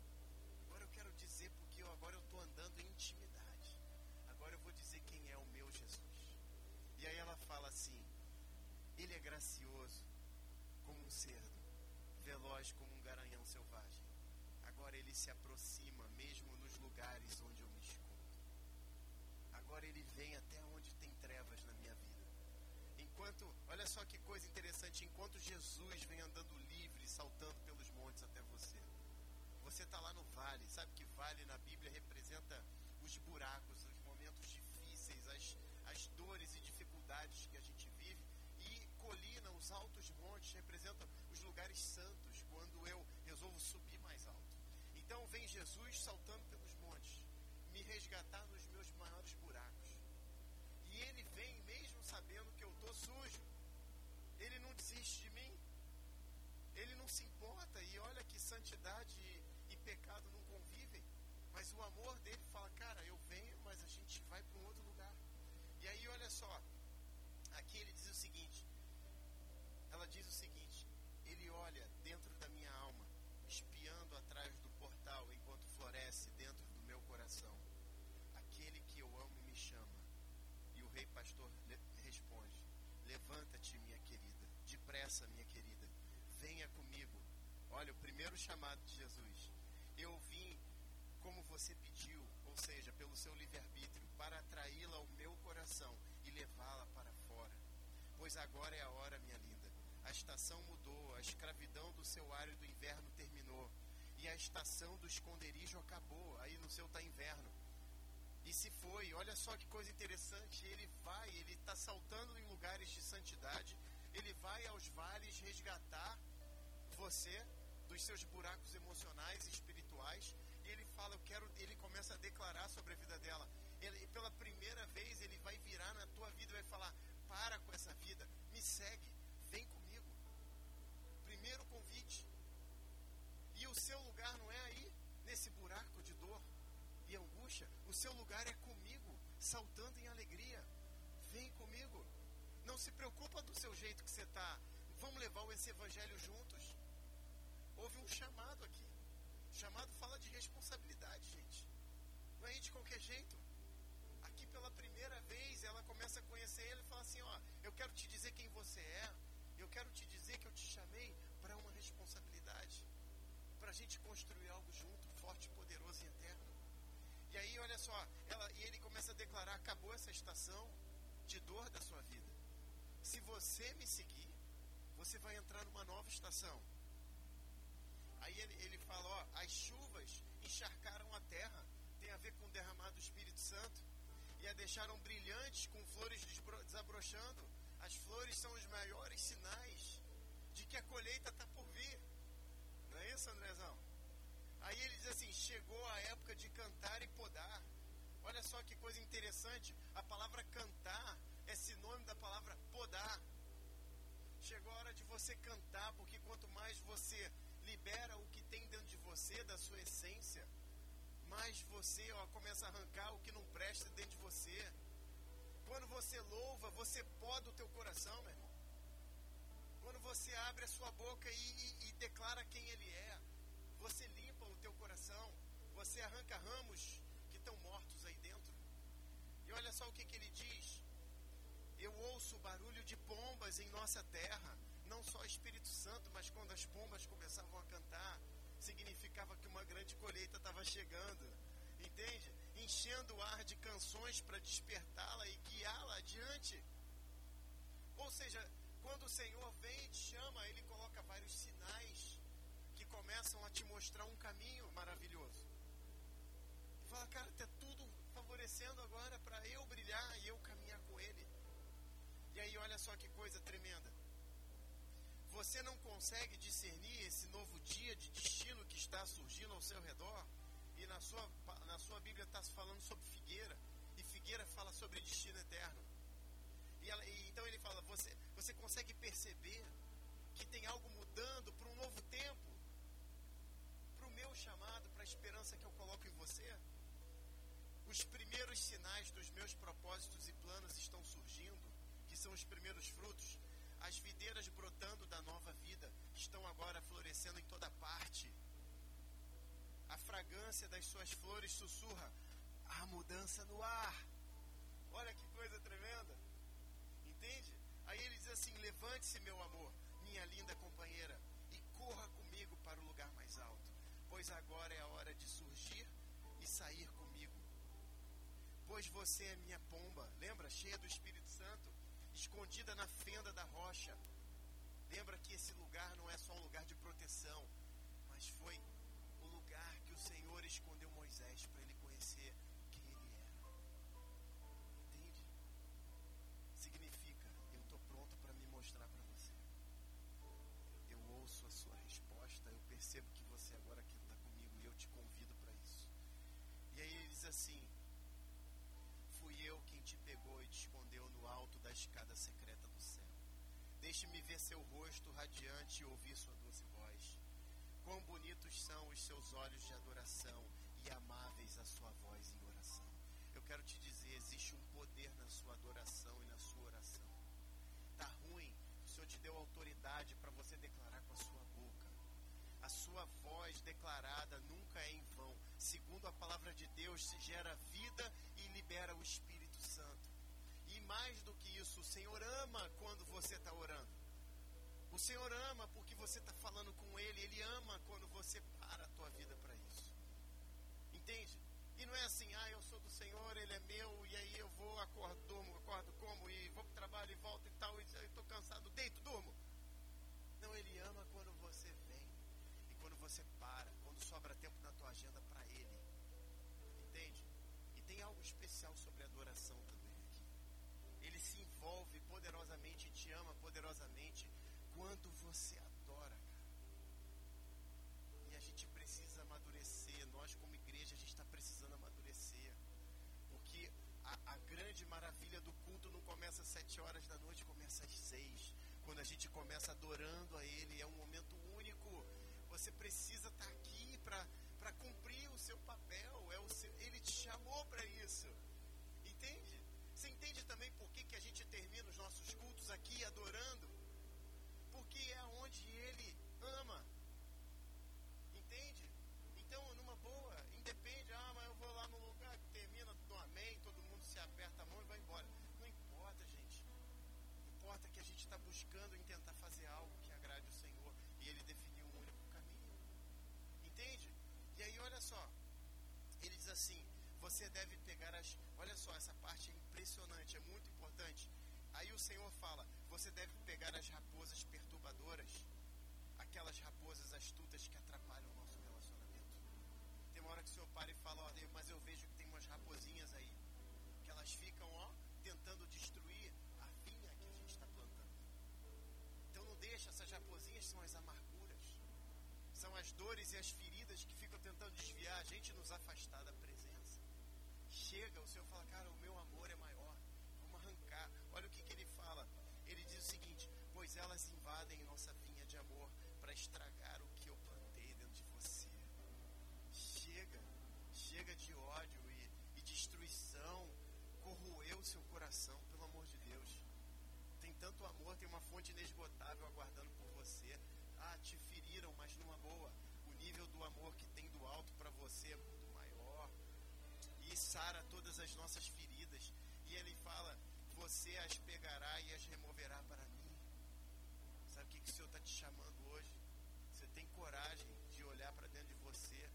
Agora eu quero dizer porque eu agora eu estou andando em intimidade. agora ele se aproxima, mesmo nos lugares onde eu me escondo. Vem até onde tem trevas na minha vida. Enquanto, olha só que coisa interessante, enquanto Jesus vem andando livre, saltando pelos montes até você. Você está lá no vale, sabe que vale na Bíblia representa os buracos, os momentos difíceis, as, as dores e dificuldades que a gente vive. E colina, os altos montes representam os lugares santos, quando eu resolvo subir mais alto. Então vem Jesus saltando pelos montes, me resgatar nos meus maiores buracos. E ele vem mesmo sabendo que eu estou sujo. Ele não desiste de mim. Ele não se importa. E olha que santidade e, e pecado não convivem. Mas o amor dele fala, cara, eu venho, mas a gente vai para um outro lugar. E aí, olha só, aqui ele diz o seguinte: ela diz o seguinte, ele olha dentro da minha alma, espiando atrás do portal enquanto floresce dentro do meu coração. Aquele que eu amo me chama. E o rei pastor responde: Levanta-te, minha querida, depressa, minha querida, venha comigo. Olha, o primeiro chamado de Jesus. Eu vim como você pediu, ou seja, pelo seu livre-arbítrio, para atraí-la ao meu coração e levá-la para fora. Pois agora é a hora, minha linda. A estação mudou, a escravidão do seu árido inverno terminou, e a estação do esconderijo acabou. Aí no seu está inverno. E se foi, olha só que coisa interessante, ele vai, ele está saltando em lugares de santidade, ele vai aos vales resgatar você dos seus buracos emocionais e espirituais, e ele fala, eu quero, ele começa a declarar sobre a vida dela. Ele, pela primeira vez, ele vai virar na tua vida e vai falar: para com essa vida, me segue, vem comigo. Primeiro convite. E o seu lugar não é aí, nesse buraco de dor e angústia. O seu lugar é comigo, saltando em alegria. Vem comigo. Não se preocupa do seu jeito que você está. Vamos levar esse evangelho juntos. Houve um chamado aqui. O chamado fala de responsabilidade, gente. Não é de qualquer jeito. Aqui pela primeira vez ela começa a conhecer ele e fala assim, ó, eu quero te dizer quem você é. Eu quero te dizer que eu te chamei para uma responsabilidade. Para a gente construir algo junto, forte, poderoso e eterno. E aí, olha só, ela, e ele começa a declarar: acabou essa estação de dor da sua vida. Se você me seguir, você vai entrar numa nova estação. Aí ele, ele fala: ó, as chuvas encharcaram a terra, tem a ver com o derramado do Espírito Santo, e a deixaram brilhantes com flores desabrochando. As flores são os maiores sinais de que a colheita está por vir. Não é isso, Andrezão? Aí ele diz assim: chegou a época de cantar e podar. Olha só que coisa interessante. A palavra cantar é sinônimo da palavra podar. Chegou a hora de você cantar, porque quanto mais você libera o que tem dentro de você, da sua essência, mais você ó, começa a arrancar o que não presta dentro de você. Quando você louva, você poda o teu coração, meu irmão. Quando você abre a sua boca e, e, e declara quem Ele é, você limpa o teu coração, você arranca ramos que estão mortos aí dentro. E olha só o que, que ele diz. Eu ouço o barulho de pombas em nossa terra, não só Espírito Santo, mas quando as pombas começavam a cantar, significava que uma grande colheita estava chegando, entende? Enchendo o ar de canções para despertá-la e guiá-la adiante. Ou seja, quando o Senhor vem e te chama, Ele coloca vários sinais que começam a te mostrar um caminho maravilhoso. E fala, cara, está tudo favorecendo agora para eu brilhar e eu caminhar com Ele. E aí, olha só que coisa tremenda. Você não consegue discernir esse novo dia de destino que está surgindo ao seu redor? E na sua, na sua Bíblia está falando sobre figueira. E figueira fala sobre destino eterno. E, ela, e então ele fala: você, você consegue perceber que tem algo mudando para um novo tempo? Para o meu chamado, para a esperança que eu coloco em você? Os primeiros sinais dos meus propósitos e planos estão surgindo, que são os primeiros frutos. As videiras brotando da nova vida estão agora florescendo em toda parte. A fragrância das suas flores sussurra a mudança no ar. Olha que coisa tremenda. Entende? Aí ele diz assim: Levante-se, meu amor, minha linda companheira, e corra comigo para o lugar mais alto, pois agora é a hora de surgir e sair comigo. Pois você é minha pomba, lembra? Cheia do Espírito Santo escondida na fenda da rocha. Lembra que esse lugar não é só um lugar de proteção, mas foi o lugar que o Senhor escondeu Moisés para Deixe-me ver seu rosto radiante e ouvir sua doce voz. Quão bonitos são os seus olhos de adoração e amáveis a sua voz em oração. Eu quero te dizer, existe um poder na sua adoração e na sua oração. Tá ruim, o Senhor te deu autoridade para você declarar com a sua boca. A sua voz declarada nunca é em vão. Segundo a palavra de Deus, se gera vida e libera o Espírito Santo. Mais do que isso, o Senhor ama quando você está orando. O Senhor ama porque você está falando com Ele. Ele ama quando você para a tua vida para isso. Entende? E não é assim, ah, eu sou do Senhor, Ele é meu, e aí eu vou, acordo, durmo, acordo, como, e vou para o trabalho e volto e tal, e estou cansado, deito, durmo. Não, Ele ama quando você vem e quando você para, quando sobra tempo na tua agenda para Ele. Entende? E tem algo especial sobre a adoração também se envolve poderosamente te ama poderosamente quando você adora. E a gente precisa amadurecer. Nós, como igreja, a gente está precisando amadurecer. Porque a, a, grande maravilha do culto não começa às sete horas da noite, começa às seis. Quando a gente começa adorando a Ele, é um momento único. Você precisa estar tá aqui para cumprir o seu papel. É o seu, ele te chamou para isso. Entende? Você entende também por que, que a gente termina os nossos cultos aqui adorando? Porque é onde Ele ama. Entende? Então, numa boa, independe, ah, mas eu vou lá no lugar que termina do amém, todo mundo se aperta a mão e vai embora. Não importa, gente. Importa que a gente está buscando em tentar fazer algo que agrade o Senhor. E Ele definiu um único caminho. Entende? E aí, olha só. Ele diz assim: você deve pegar as. Olha só, essa parte é impressionante, é muito importante. Aí o Senhor fala: você deve pegar as raposas perturbadoras, aquelas raposas astutas que atrapalham o nosso relacionamento. Tem uma hora que o Senhor para e fala: ó, mas eu vejo que tem umas raposinhas aí, que elas ficam, ó, tentando destruir a vinha que a gente está plantando. Então não deixa, essas raposinhas são as amarguras, são as dores e as feridas que ficam tentando desviar a gente e nos afastar da presença. Chega, o Senhor fala, cara, o meu amor é maior. Vamos arrancar. Olha o que, que ele fala. Ele diz o seguinte: Pois elas invadem nossa vinha de amor para estragar o que eu plantei dentro de você. Chega, chega de ódio e, e destruição. Corroeu o seu coração, pelo amor de Deus. Tem tanto amor, tem uma fonte inesgotável aguardando por você. Ah, te feriram, mas numa boa. O nível do amor que tem do alto para você é sara todas as nossas feridas. E ele fala: Você as pegará e as removerá para mim. Sabe o que, que o Senhor está te chamando hoje? Você tem coragem de olhar para dentro de você?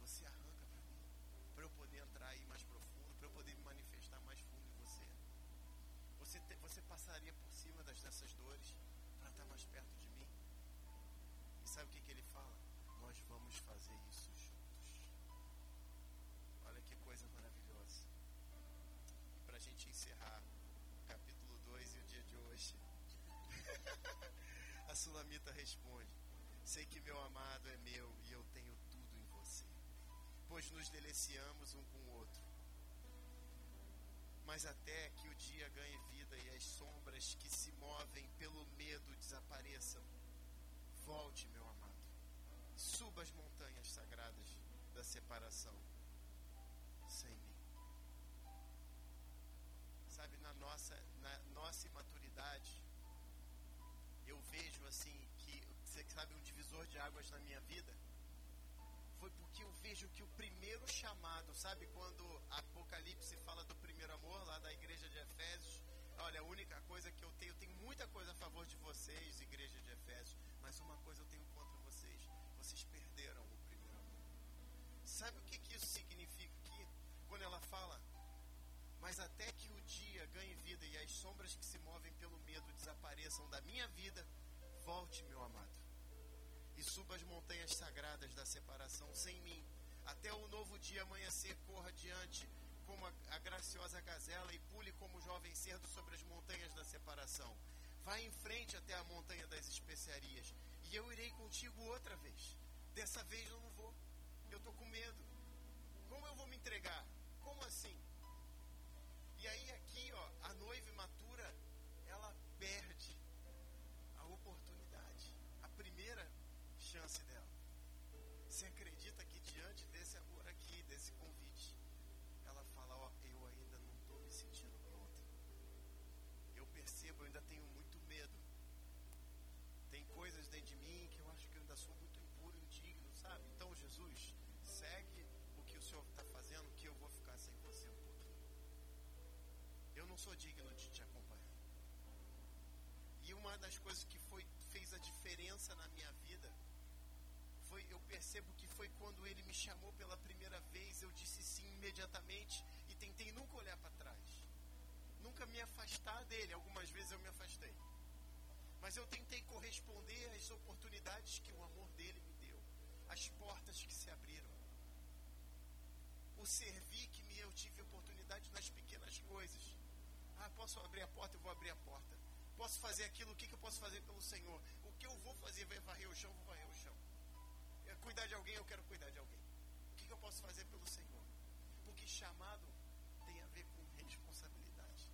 Você arranca para mim. Para eu poder entrar aí mais profundo, para eu poder me manifestar mais fundo em você. Você, te, você passaria por cima das, dessas dores para estar mais perto de mim? E sabe o que, que ele fala? Nós vamos fazer isso juntos. Olha que coisa maravilhosa. Para a gente encerrar o capítulo 2 e o dia de hoje. [laughs] a Sulamita responde: Sei que meu amado é meu e eu tenho tudo em você, pois nos deliciamos um com o outro. Mas até que o dia ganhe vida e as sombras que se movem pelo medo desapareçam, volte, meu amado, suba as montanhas sagradas da separação sem mim. Sabe, na nossa assim, que você sabe, um divisor de águas na minha vida, foi porque eu vejo que o primeiro chamado, sabe quando Apocalipse fala do primeiro amor lá da igreja de Efésios? Olha, a única coisa que eu tenho, eu tenho muita coisa a favor de vocês, igreja de Efésios, mas uma coisa eu tenho contra vocês, vocês perderam o primeiro amor. Sabe o que, que isso significa? Quando ela fala, mas até que o dia ganhe vida e as sombras que se movem pelo medo desapareçam da minha vida, montanhas sagradas da separação sem mim. Até o novo dia amanhecer, corra diante como a, a graciosa gazela e pule como jovem cerdo sobre as montanhas da separação. Vá em frente até a montanha das especiarias e eu irei contigo outra vez. Dessa vez eu não vou. Eu estou com medo. Como eu vou me entregar? Como assim? E aí aqui, ó, a noiva imatura, ela perde a oportunidade, a primeira chance dela. Você acredita que diante desse amor aqui, desse convite, ela fala, ó, eu ainda não estou me sentindo pronta. Eu percebo, eu ainda tenho muito medo. Tem coisas dentro de mim que eu acho que eu ainda sou muito impuro, indigno, sabe? Então, Jesus, segue o que o Senhor está fazendo, que eu vou ficar sem você um pouquinho. Eu não sou digno de te acompanhar. E uma das coisas que foi, fez a diferença na minha vida foi, eu percebo que foi quando ele me chamou pela primeira vez, eu disse sim imediatamente e tentei nunca olhar para trás. Nunca me afastar dele. Algumas vezes eu me afastei. Mas eu tentei corresponder às oportunidades que o amor dele me as portas que se abriram. O servir que me eu tive oportunidade nas pequenas coisas. Ah, posso abrir a porta, eu vou abrir a porta. Posso fazer aquilo, o que, que eu posso fazer pelo Senhor? O que eu vou fazer? Vai varrer o chão, vou varrer o chão. É cuidar de alguém, eu quero cuidar de alguém. O que, que eu posso fazer pelo Senhor? Porque chamado tem a ver com responsabilidade.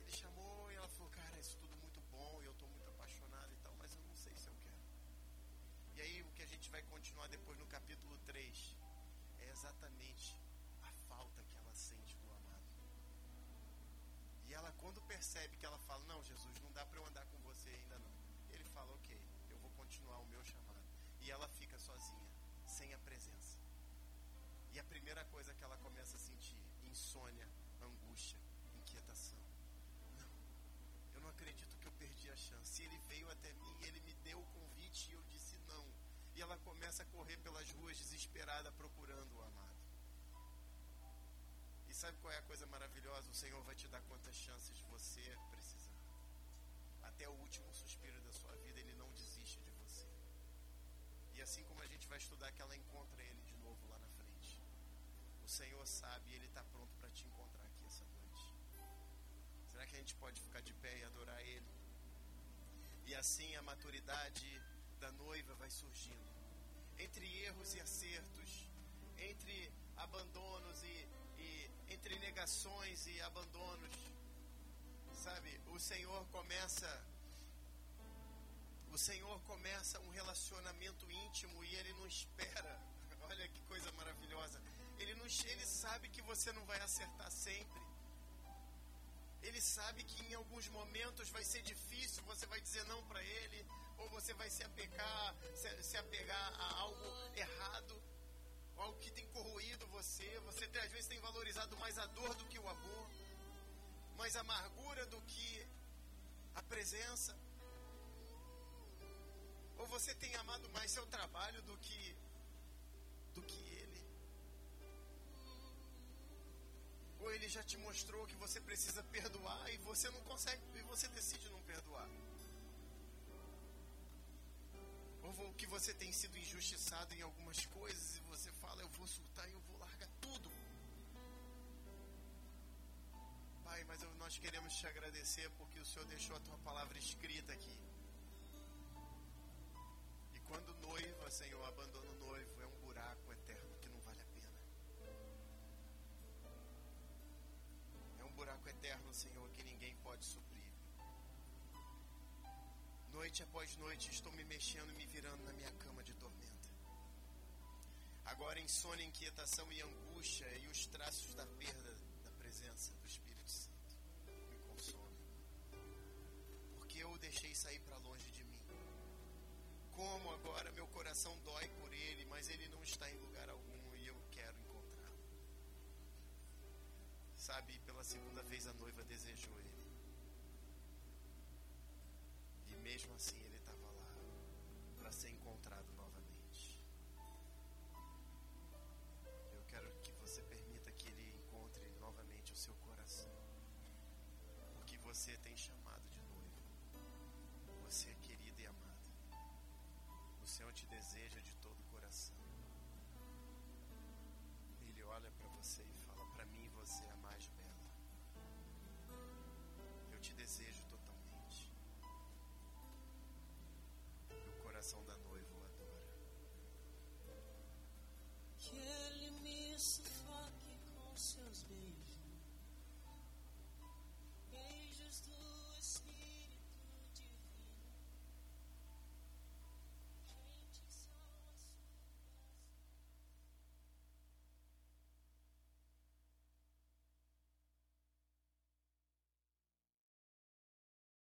Ele chamou e ela falou, cara, isso tudo muito bom, eu estou muito apaixonado e tal, mas eu não sei se eu quero. E aí o que a gente vai continuar depois no capítulo 3 é exatamente a falta que ela sente do amado. E ela quando percebe que ela fala, não, Jesus, não dá para eu andar com você ainda não. Ele fala, ok, eu vou continuar o meu chamado. E ela fica sozinha, sem a presença. E a primeira coisa que ela começa a sentir, insônia, angústia, inquietação. Não, eu não acredito que eu perdi a chance. Ele veio até mim, ele me deu o convite e eu disse. E ela começa a correr pelas ruas desesperada procurando o amado. E sabe qual é a coisa maravilhosa? O Senhor vai te dar quantas chances você precisar. Até o último suspiro da sua vida, Ele não desiste de você. E assim como a gente vai estudar que ela encontra Ele de novo lá na frente. O Senhor sabe e Ele está pronto para te encontrar aqui essa noite. Será que a gente pode ficar de pé e adorar Ele? E assim a maturidade da noiva vai surgindo. Entre erros e acertos, entre abandonos e, e entre negações e abandonos, sabe? O Senhor começa o Senhor começa um relacionamento íntimo e ele não espera. [laughs] Olha que coisa maravilhosa. Ele não ele sabe que você não vai acertar sempre. Ele sabe que em alguns momentos vai ser difícil, você vai dizer não para ele, ou você vai se apegar, se, se apegar a algo errado, algo que tem corroído você. Você às vezes tem valorizado mais a dor do que o amor, mais a amargura do que a presença. Ou você tem amado mais seu trabalho do que do que ele. Ou ele já te mostrou que você precisa perdoar e você não consegue, e você decide não perdoar. Ou que você tem sido injustiçado em algumas coisas e você fala, eu vou soltar e eu vou largar tudo. Pai, mas nós queremos te agradecer porque o Senhor deixou a tua palavra escrita aqui. E quando noiva, Senhor, abandona o noivo, é um buraco eterno que não vale a pena. É um buraco eterno, Senhor, que ninguém pode suprir. Noite após noite estou me mexendo e me virando na minha cama de tormenta. Agora insônia, inquietação e angústia e os traços da perda da presença do Espírito Santo me consomem. Porque eu o deixei sair para longe de mim. Como agora meu coração dói por ele, mas ele não está em lugar algum e eu quero encontrá-lo. Sabe, pela segunda vez a noiva desejou ele. E mesmo assim ele estava lá para ser encontrado novamente. Eu quero que você permita que ele encontre novamente o seu coração. Porque você tem chamado de noivo. Você é querida e amada. O Senhor te deseja de todo o coração. Ele olha para você e fala: Para mim você é a mais bela. Eu te desejo